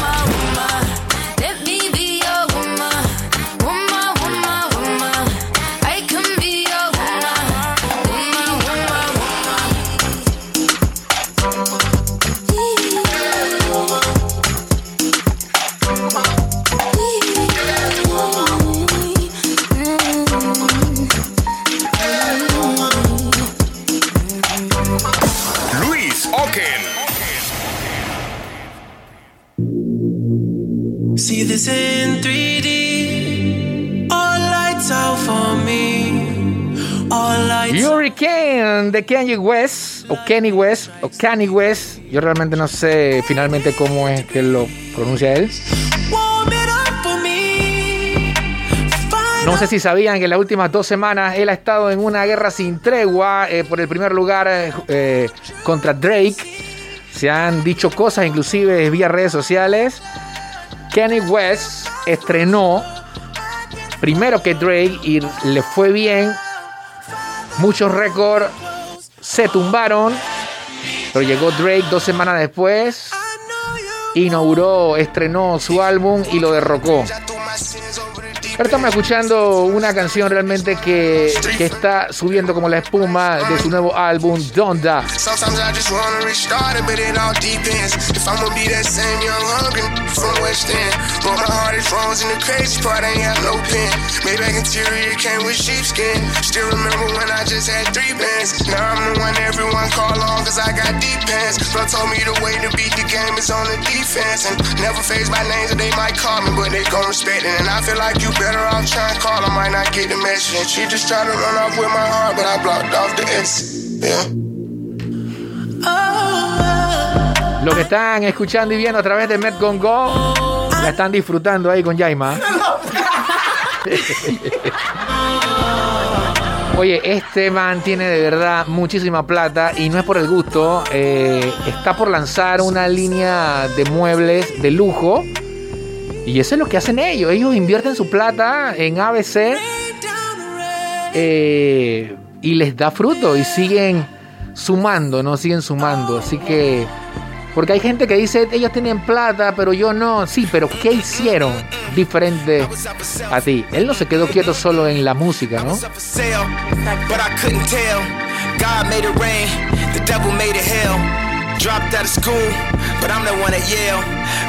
Luis Oken. See this in 3D. All lights out for me. All lights Hurricane de Kanye West, o Kenny West, o Kanye West. Yo realmente no sé finalmente cómo es que lo pronuncia él. No sé si sabían que en las últimas dos semanas él ha estado en una guerra sin tregua eh, por el primer lugar eh, eh, contra Drake. Se han dicho cosas inclusive vía redes sociales. Kanye West estrenó primero que Drake y le fue bien. Muchos récords se tumbaron. Pero llegó Drake dos semanas después. Inauguró, estrenó su álbum y lo derrocó. Ahora estamos escuchando una canción realmente que, que está subiendo como la espuma de su nuevo álbum, Donda. My never phased by names that they might call me, but they gon' respect it. And I feel like you better to call, I might not get message. She just to run off with my heart, but I blocked off the. Yeah. Lo que están escuchando y viendo a través de Met Go, la están disfrutando ahí con Jaima. Oye, este man tiene de verdad muchísima plata y no es por el gusto. eh, está por lanzar una línea de muebles de lujo. Y eso es lo que hacen ellos. Ellos invierten su plata en ABC eh, y les da fruto y siguen sumando, ¿no? Siguen sumando. Así que, porque hay gente que dice, ellos tienen plata, pero yo no. Sí, pero ¿qué hicieron diferente a ti? Él no se quedó quieto solo en la música, ¿no? up I. Dropped out of school, but I'm the one at Yale.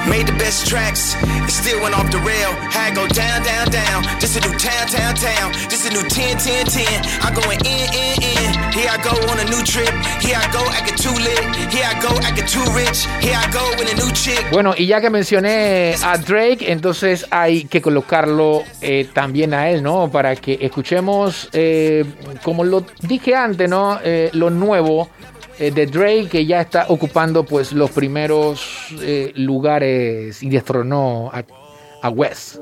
Made the best tracks, it still went off the rail. Had go down, down, down. This a new town, town, town. This a new 10, 10, 10. I'm going in, in, in. Here I go on a new trip. Here I go acting too lit. Here I go acting too rich. Here I go with a new chick. Bueno, y ya que mencioné a Drake, entonces hay que colocarlo eh, también a él, ¿no? Para que escuchemos, eh, como lo dije antes, ¿no? Eh, lo nuevo de Drake, que ya está ocupando pues los primeros eh, lugares y destronó a, a West.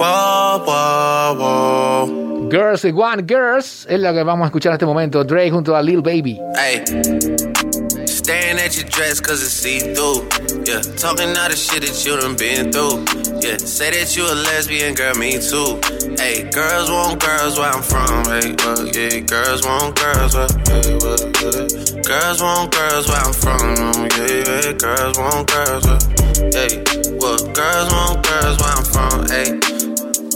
Whoa, whoa, whoa. Girls Want Girls es la que vamos a escuchar en este momento. Drake junto a Lil Baby. Hey, staring at your dress cause it's see through. Yeah, talking all the shit that you done been through. Yeah, say that you a lesbian, girl, me too. Hey, girls want girls where I'm from. Hey, well, yeah, girls want girls where, hey, well, yeah. Girls want girls where I'm from. Yeah, yeah, girls want girls where, hey, girls want girls where I'm from. Hey,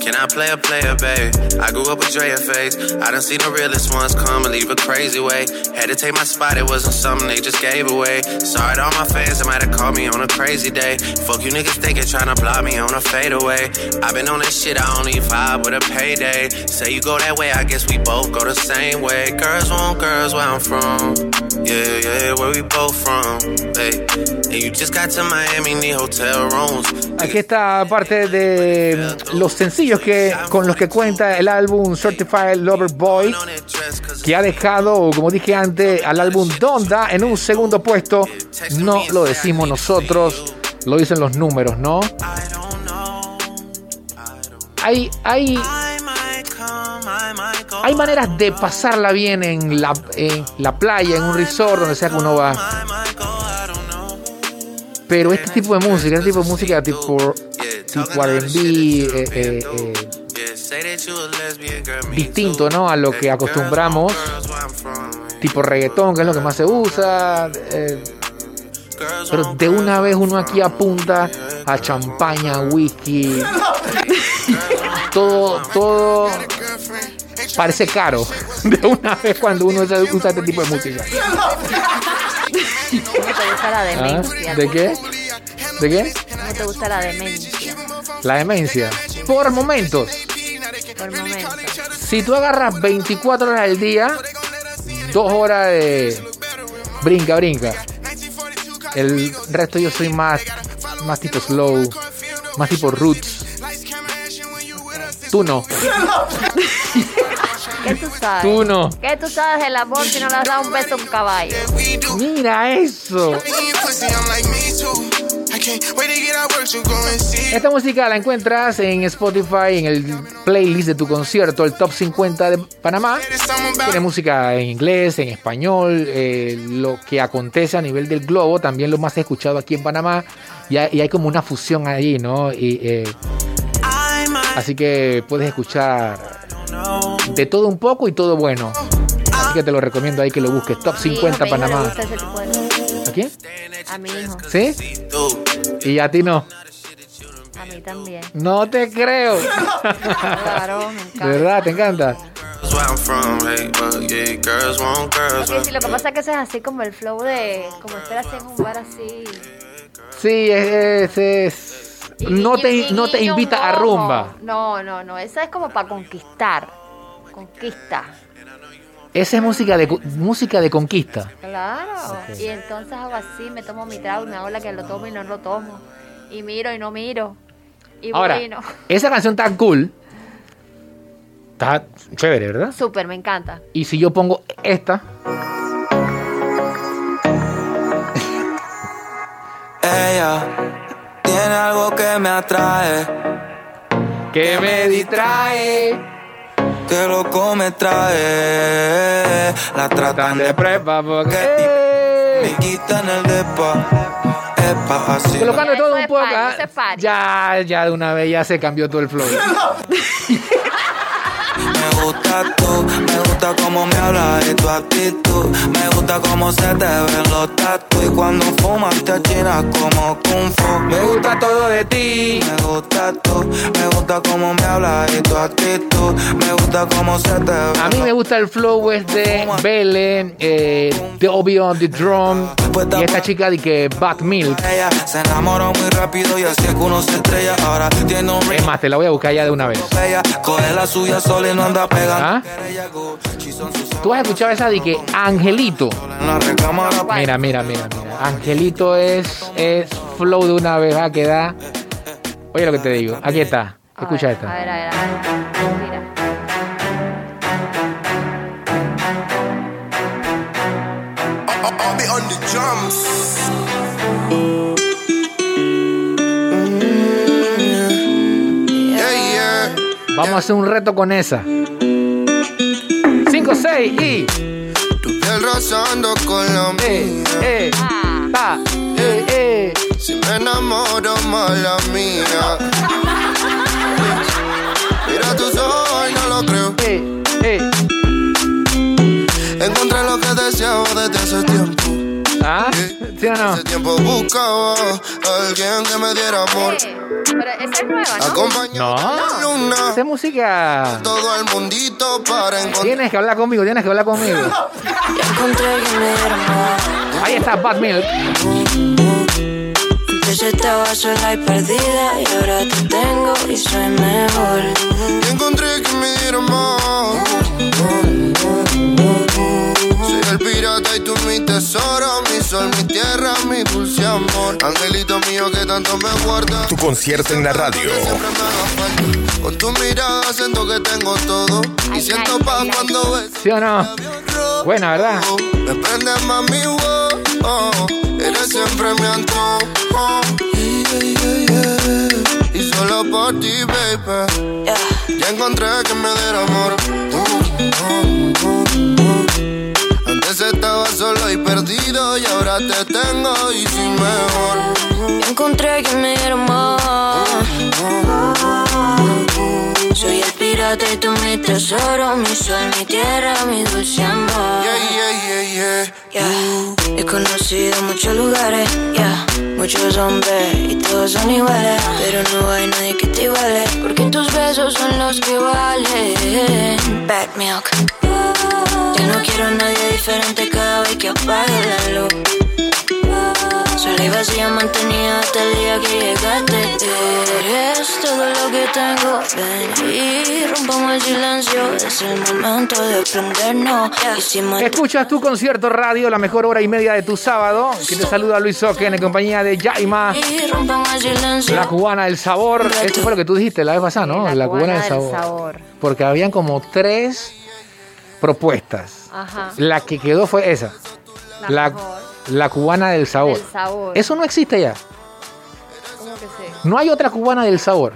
Can I play a player, babe? I grew up with Drea face. I done seen the realest ones come and leave a crazy way. Had to take my spot, it wasn't something they just gave away. Sorry to all my fans that might have called me on a crazy day. Fuck you niggas thinking tryna block me on a fadeaway. i been on this shit, I only vibe with a payday. Say you go that way, I guess we both go the same way. Girls want girls where I'm from. Yeah, yeah, where we both from. Hey, and you just got to Miami, need hotel rooms. Aquí está parte de los sencillos que con los que cuenta el álbum Certified Lover Boy, que ha dejado, como dije antes, al álbum Donda en un segundo puesto. No lo decimos nosotros, lo dicen los números, ¿no? Hay, hay, hay maneras de pasarla bien en la, en la playa, en un resort, donde sea que uno va. Pero este tipo de música, este tipo de música tipo, tipo R&B, eh, eh, eh, distinto, ¿no? A lo que acostumbramos, tipo reggaetón, que es lo que más se usa. eh, pero de una vez uno aquí apunta a champaña, whisky, todo, todo parece caro. De una vez cuando uno usa este tipo de música. ¿Cómo te gusta la ¿Ah? ¿De qué? ¿De qué? ¿Cómo te gusta la demencia? La demencia. Por momentos. Por momento. Si tú agarras 24 horas al día, dos horas de brinca, brinca. El resto yo soy más, más tipo slow, más tipo roots. Tú no, ¿Qué tú sabes? tú no. ¿Qué tú sabes del amor si no le has dado un beso a un caballo? Mira eso. Esta música la encuentras en Spotify, en el playlist de tu concierto, el Top 50 de Panamá. Tiene música en inglés, en español, eh, lo que acontece a nivel del globo, también lo más escuchado aquí en Panamá. Y hay, y hay como una fusión ahí, ¿no? Y, eh, así que puedes escuchar de todo un poco y todo bueno. Así que te lo recomiendo ahí que lo busques. Top Mi hijo, 50 mi hijo le Panamá. Quién? A mi hijo. ¿Sí? Y a ti no. A mí también. No te creo. Claro, me ¿De encanta. verdad? ¿Te encanta? Girls. Porque si lo que pasa es que ese es así como el flow de como estar así en un bar así. Sí, es, es- es- no te, no te invita a rumba. No, no, no. Esa es como para conquistar. Conquista. Esa es música de, música de conquista. Claro. Y entonces hago así, me tomo mi trago y me hago la que lo tomo y no lo tomo. Y miro y no miro. Y Ahora, voy y no. esa canción está cool. Está chévere, ¿verdad? Súper, me encanta. Y si yo pongo esta, Ella tiene algo que me atrae, que me distrae, que loco me trae. La tratan de prepa porque... me quitan el depa. Epa, así. Colocando todo un poco. ah. Ya, ya de una vez ya se cambió todo el flow. Me gusta tú, me gusta cómo me hablas y tu actitud. Me gusta cómo se te ven los tatuos y cuando fumas te achinas como kung fu. Me gusta todo de ti. Me gusta tú, me gusta cómo me hablas y tu actitud. Me gusta cómo se te ven A mí me gusta el flow es de Belle, eh, The Obio on the Drum y esta chica de que Bad Milk. Ella se enamoró muy rápido y así es que uno se estrella. Ahora tiene un. Es más, te la voy a buscar ya de una vez. Coge la suya sola y no anda. ¿Ah? Tú has escuchado esa de que Angelito. Mira, mira, mira, mira. Angelito es, es flow de una vez, va a quedar. Oye lo que te digo. Aquí está. Escucha A esta. ver, a ver, a ver. Mira. I'll be on the drums. Yeah, yeah. Vamos a hacer un reto con esa. 5, 6 y. Tu piel rozando con la Eh, mía. eh, ta, eh, eh. Si me enamoro, mala mía. Mira tus ojos y no lo creo. Eh, eh. Encontré lo que deseaba desde hace tiempo. ¿Ah? ¿Sí o no? Hace tiempo buscaba a alguien que me diera amor. Pero esa es nueva, ¿no? Acompañado la luna. Esa es música. Todo el mundito para encontrar. Tienes que hablar conmigo, tienes que hablar conmigo. Ahí está Bad Milk. Antes estaba sola y perdida y ahora te tengo y soy mejor. Y encontré que me diera más. Soy el pirata y tú mi tesoro, mi sol, mi tierra, mi dulce amor. Angelito mío que tanto me guarda. Tu concierto en la radio. Siempre me haga falta. Con tu mirada siento que tengo todo. Y siento paz cuando ves. ¿Sí o no? Buena, ¿verdad? Me prende más mi voz. oh, Eres siempre mi antojo. Y solo por ti, baby. Ya encontré que me diera amor. Estaba solo y perdido. Y ahora te tengo y sin mejor. Encontré que me diera más. Soy el pirata y tú mi tesoro, mi sol, mi tierra, mi dulce amor. Yeah, yeah, yeah, yeah. Yeah. He conocido muchos lugares, yeah. muchos hombres y todos son iguales, pero no hay nadie que te iguale, porque tus besos son los que valen. Bad milk. Ya no quiero a nadie diferente cada vez que apague la luz. Sola y vacía mantenida hasta el día que llegaste. Eres todo lo que tengo. Ven y rompamos el silencio. Es el momento de prendernos. Escuchas tu concierto radio, la mejor hora y media de tu sábado. Que te saluda Luis Oque en compañía de Yaima, y rompamos el silencio. la cubana del sabor. Esto fue lo que tú dijiste la vez pasada, ¿no? Sí, la cubana del sabor. Porque habían como tres propuestas. Ajá. La que quedó fue esa. La La, la cubana del sabor. Del sabor. Eso no existe ya. ¿Cómo que sí? No hay otra cubana del sabor.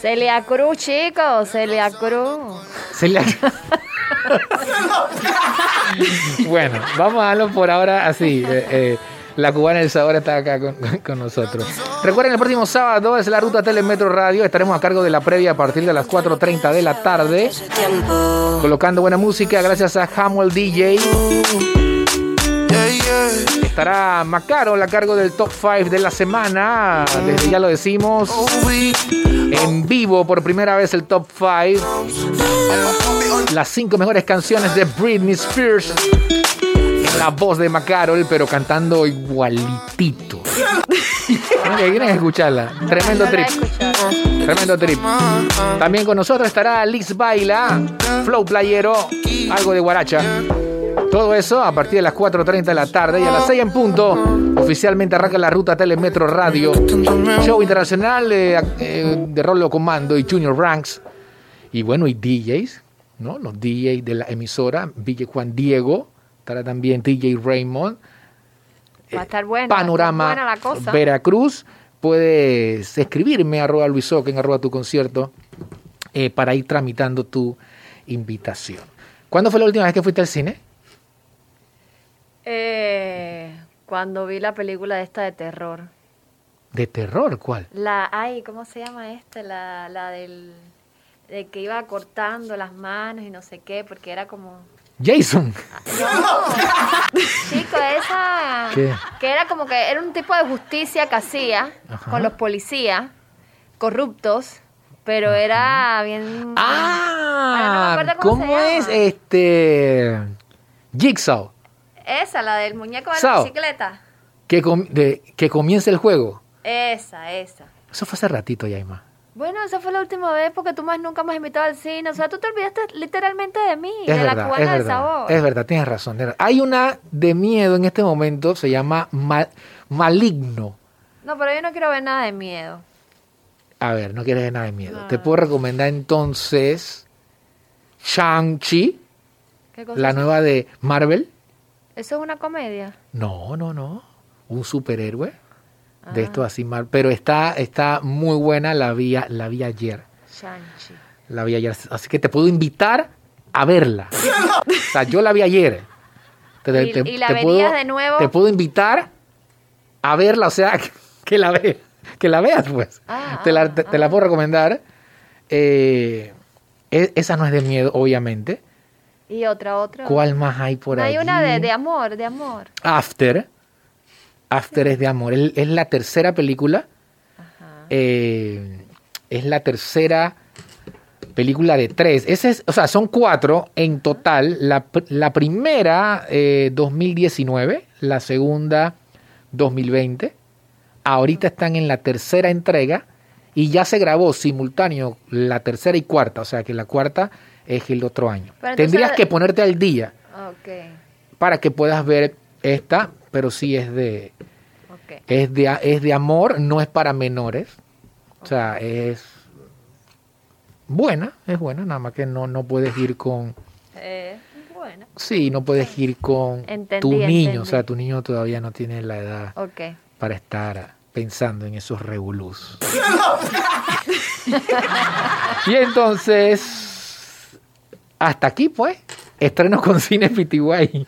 Celia Cruz, chicos, Celia Cruz. Se le- bueno, vamos a darlo por ahora así. eh, eh, la cubana del sabor está acá con, con nosotros. Recuerden, el próximo sábado es la ruta Telemetro Radio. Estaremos a cargo de la previa a partir de las 4.30 de la tarde. Colocando buena música gracias a Hamuel DJ. Estará Macaro a cargo del top 5 de la semana. Desde ya lo decimos. En vivo por primera vez el top 5. Las cinco mejores canciones de Britney Spears. La voz de Macarol, pero cantando igualitito. Ok, Quieren escucharla. Tremendo No trip. Tremendo trip. También con nosotros estará Lix Baila, Flow Playero, algo de Guaracha. Todo eso a partir de las 4.30 de la tarde y a las 6 en punto. Oficialmente arranca la ruta Telemetro Radio. Show internacional eh, eh, de Rolo Comando y Junior Ranks. Y bueno, y DJs, ¿no? Los DJs de la emisora. DJ Juan Diego. Estará también DJ Raymond. Va a estar buena. Panorama buena la cosa. Veracruz. Puedes escribirme arroba luisoken, arroba tu concierto eh, para ir tramitando tu invitación. ¿Cuándo fue la última vez que fuiste al cine? Eh, cuando vi la película esta de terror. ¿De terror? ¿Cuál? La, ay, ¿cómo se llama esta? La, la del, de que iba cortando las manos y no sé qué, porque era como... Jason. Chico, esa... ¿Qué? Que era como que era un tipo de justicia que hacía Ajá. con los policías corruptos, pero era bien... Ahora no me Ah, cómo ¿cómo es este Jigsaw? Esa, la del muñeco de la bicicleta. Que, com- de- que comience el juego. Esa, esa. Eso fue hace ratito, Yaima. Bueno, esa fue la última vez porque tú más nunca me has invitado al cine. O sea, tú te olvidaste literalmente de mí, Es de la cubana es del verdad. sabor. Es verdad, tienes razón. Hay una de miedo en este momento, se llama Ma- Maligno. No, pero yo no quiero ver nada de miedo. A ver, no quieres ver nada de miedo. Te puedo recomendar entonces Shang-Chi, ¿Qué cosa la es? nueva de Marvel. ¿Eso es una comedia? No, no, no. Un superhéroe. Ah. De esto así mal. Pero está, está muy buena, la vi, la vi ayer. Shang-Chi. La vi ayer. Así que te puedo invitar a verla. O sea, yo la vi ayer. Te, ¿Y- y la verías de nuevo? Te puedo invitar a verla, o sea, que, que la veas. Que la veas, pues. Ah, te, la, ah, te, te la puedo recomendar. Eh, e- esa no es de miedo, obviamente. Y otra, otra. ¿Cuál más hay por No, ahí? hay una de, de amor, de amor. After. After es de amor. Es, es la tercera película Eh, es la tercera película de tres. Ese es, o sea, son cuatro en total. La, la primera, eh, 2019, la segunda, 2020. Ahorita están en la tercera entrega y ya se grabó simultáneo la tercera y cuarta. O sea, que la cuarta es el otro año. Pero entonces- Tendrías que ponerte al día para que puedas ver esta, pero sí es de, es de, es de amor, no es para menores. O sea, es buena, es buena, nada más que no, no puedes ir con... Eh, bueno, Sí, no puedes ir con Entendí, tu niño, entendí. o sea, tu niño todavía no tiene la edad para estar pensando en esos revolús. y entonces, hasta aquí pues, estreno con Cine PTY.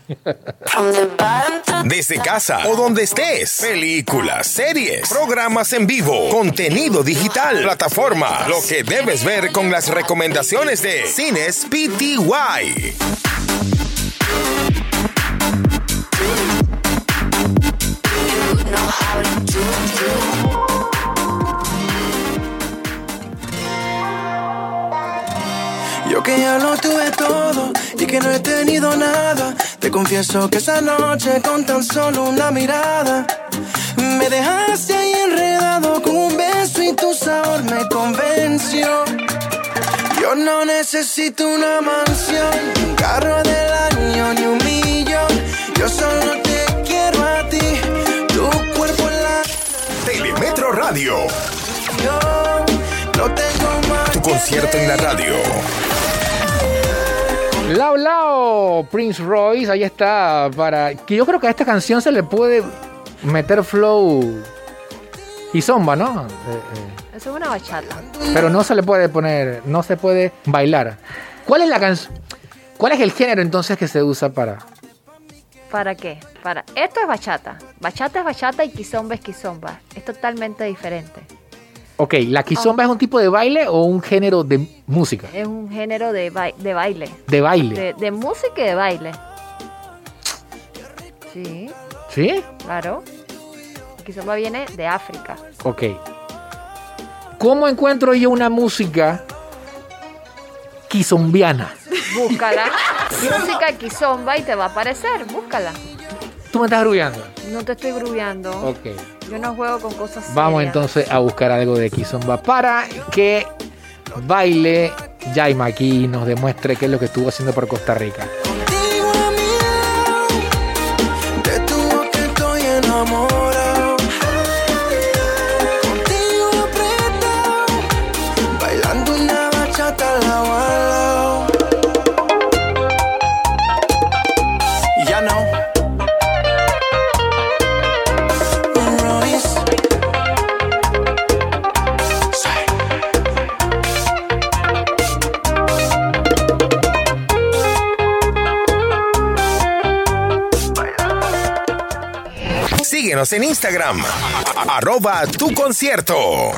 Desde casa o donde estés. Películas, series, programas en vivo, contenido digital, plataforma. Lo que debes ver con las recomendaciones de Cines PTY. Yo que ya lo tuve todo y que no he tenido nada. Te confieso que esa noche con tan solo una mirada me dejaste ahí enredado con un beso y tu sabor me convenció. Yo no necesito una mansión, un carro del año ni un millón. Yo solo te quiero a ti, tu cuerpo en la Telemetro Radio. yo no tengo más. Tu concierto en la radio. Lao Lao, Prince Royce, ahí está. Para que yo creo que a esta canción se le puede meter flow y zomba, ¿no? Eh, eh, Eso es una bachata. pero no se le puede poner, no se puede bailar. ¿Cuál es la canción? ¿Cuál es el género entonces que se usa para? ¿Para qué? Para Esto es bachata. Bachata es bachata y kizomba es kizomba. Es totalmente diferente. Ok, ¿la kizomba es un tipo de baile o un género de música? Es un género de, bai- de baile. De baile. De, de música y de baile. Sí, ¿Sí? claro. Kizomba viene de África. Ok. ¿Cómo encuentro yo una música kizombiana? Búscala. música kizomba y te va a aparecer. Búscala. ¿Tú me estás arrullando? No te estoy grubeando. Ok. Yo no juego con cosas Vamos serias. entonces a buscar algo de Kizomba para que baile Jaima aquí y nos demuestre qué es lo que estuvo haciendo por Costa Rica. En Instagram. Arroba tu concierto.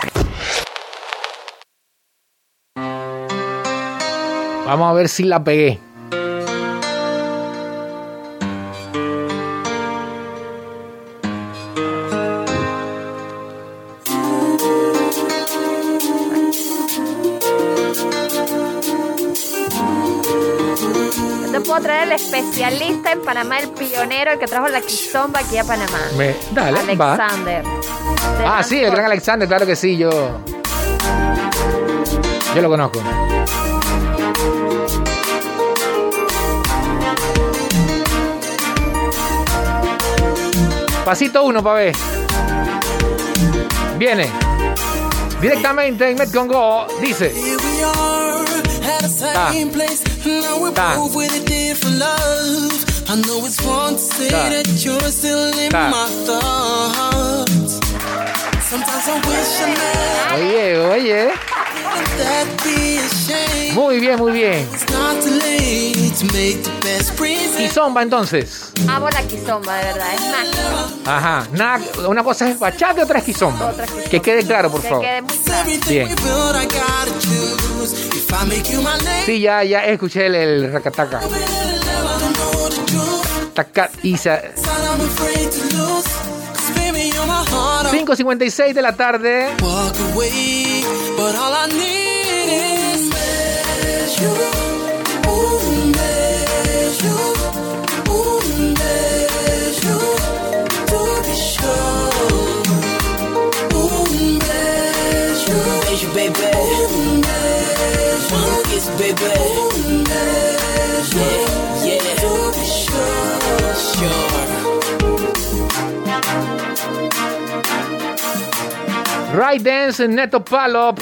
Vamos a ver si la pegué. Especialista en Panamá, el pionero, el que trajo la kizomba aquí a Panamá. Me- dale, va. Alexander. Ah, sí, el gran Alexander, claro que sí, yo. Yo lo conozco. Pasito uno, pa' ver. Viene. Directamente en Metcongo, dice. Here we are at the same place. Now we're Ta. Love. I know it's wrong to say that you're still in Ta. my thoughts. Sometimes I wish I never Oye, oye. let that be a shame. Muy bien, muy bien. It's not too late to make the best Y present. zomba entonces. Amo la kizomba, de verdad. Es más, Ajá. Nada, una cosa es bachata y otra es kizomba. Otra es kizomba. Que quede claro, por que favor. quede muy claro. Bien. Sí, ya, ya escuché el, el racataca. I don't know what to do. Taca, y se- But I'm afraid to lose. 'Cause baby, you're my heart. I 5.56 de la tarde. walk away, but all I need is Right Dance, Neto Palop.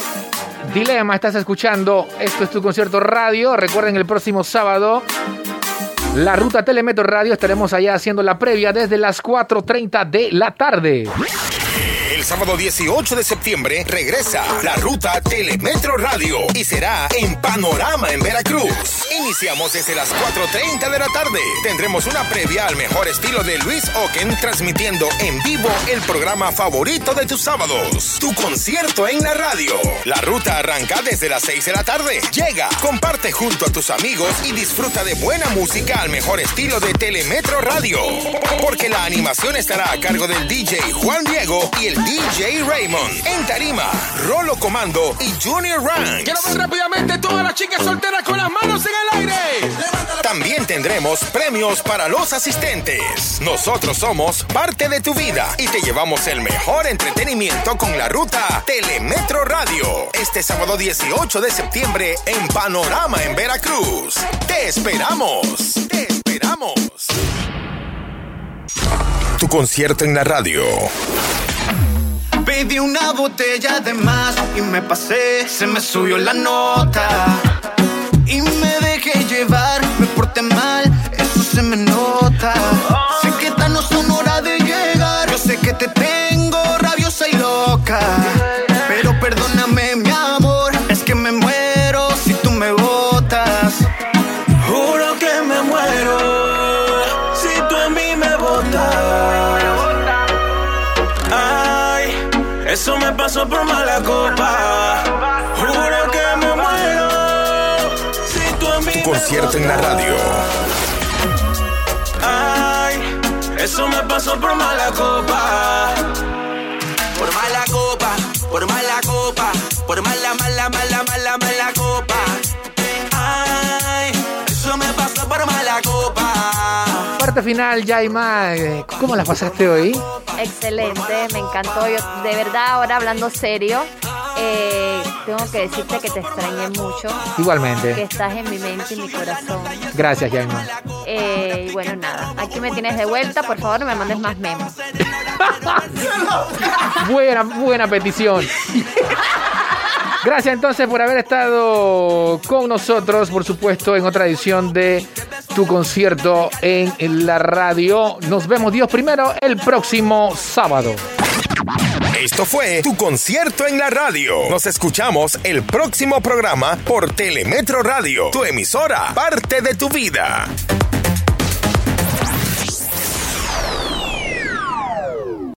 Dilema, estás escuchando. Esto es tu concierto radio. Recuerden el próximo sábado. La ruta Telemetro Radio estaremos allá haciendo la previa desde las 4.30 de la tarde. Sábado 18 de septiembre regresa la ruta Telemetro Radio y será en Panorama en Veracruz. Iniciamos desde las 4.30 de la tarde. Tendremos una previa al mejor estilo de Luis Oken transmitiendo en vivo el programa favorito de tus sábados. Tu concierto en la radio. La ruta arranca desde las 6 de la tarde. Llega, comparte junto a tus amigos y disfruta de buena música al mejor estilo de Telemetro Radio. Porque la animación estará a cargo del DJ Juan Diego y el DJ Raymond. En Tarima, Rolo Comando y Junior Ranks. Quiero ver rápidamente todas las chicas solteras con las manos en el aire. También tendremos premios para los asistentes. Nosotros somos parte de tu vida y te llevamos el mejor entretenimiento con la ruta Telemetro Radio. Este sábado 18 de septiembre en Panorama en Veracruz. Te esperamos. Te esperamos. Tu concierto en la radio. Pedí una botella de más y me pasé, se me subió la nota. Y me dejé llevar, me porté mal, eso se me nota. Sé que esta no son hora de llegar, yo sé que te tengo concierto en la radio. Ay, eso me pasó por mala copa. Parte final, Jaima. ¿Cómo la pasaste hoy? Excelente, me encantó. Yo, de verdad, ahora hablando serio, eh, tengo que decirte que te extrañé mucho. Que Igualmente. estás en mi mente y mi corazón. Gracias, Jaima. Eh, y bueno, nada, aquí me tienes de vuelta. Por favor, no me mandes más memes. Buena, buena petición. Gracias entonces por haber estado con nosotros, por supuesto, en otra edición de tu concierto en la radio. Nos vemos Dios primero el próximo sábado. Esto fue tu concierto en la radio. Nos escuchamos el próximo programa por Telemetro Radio, tu emisora, parte de tu vida.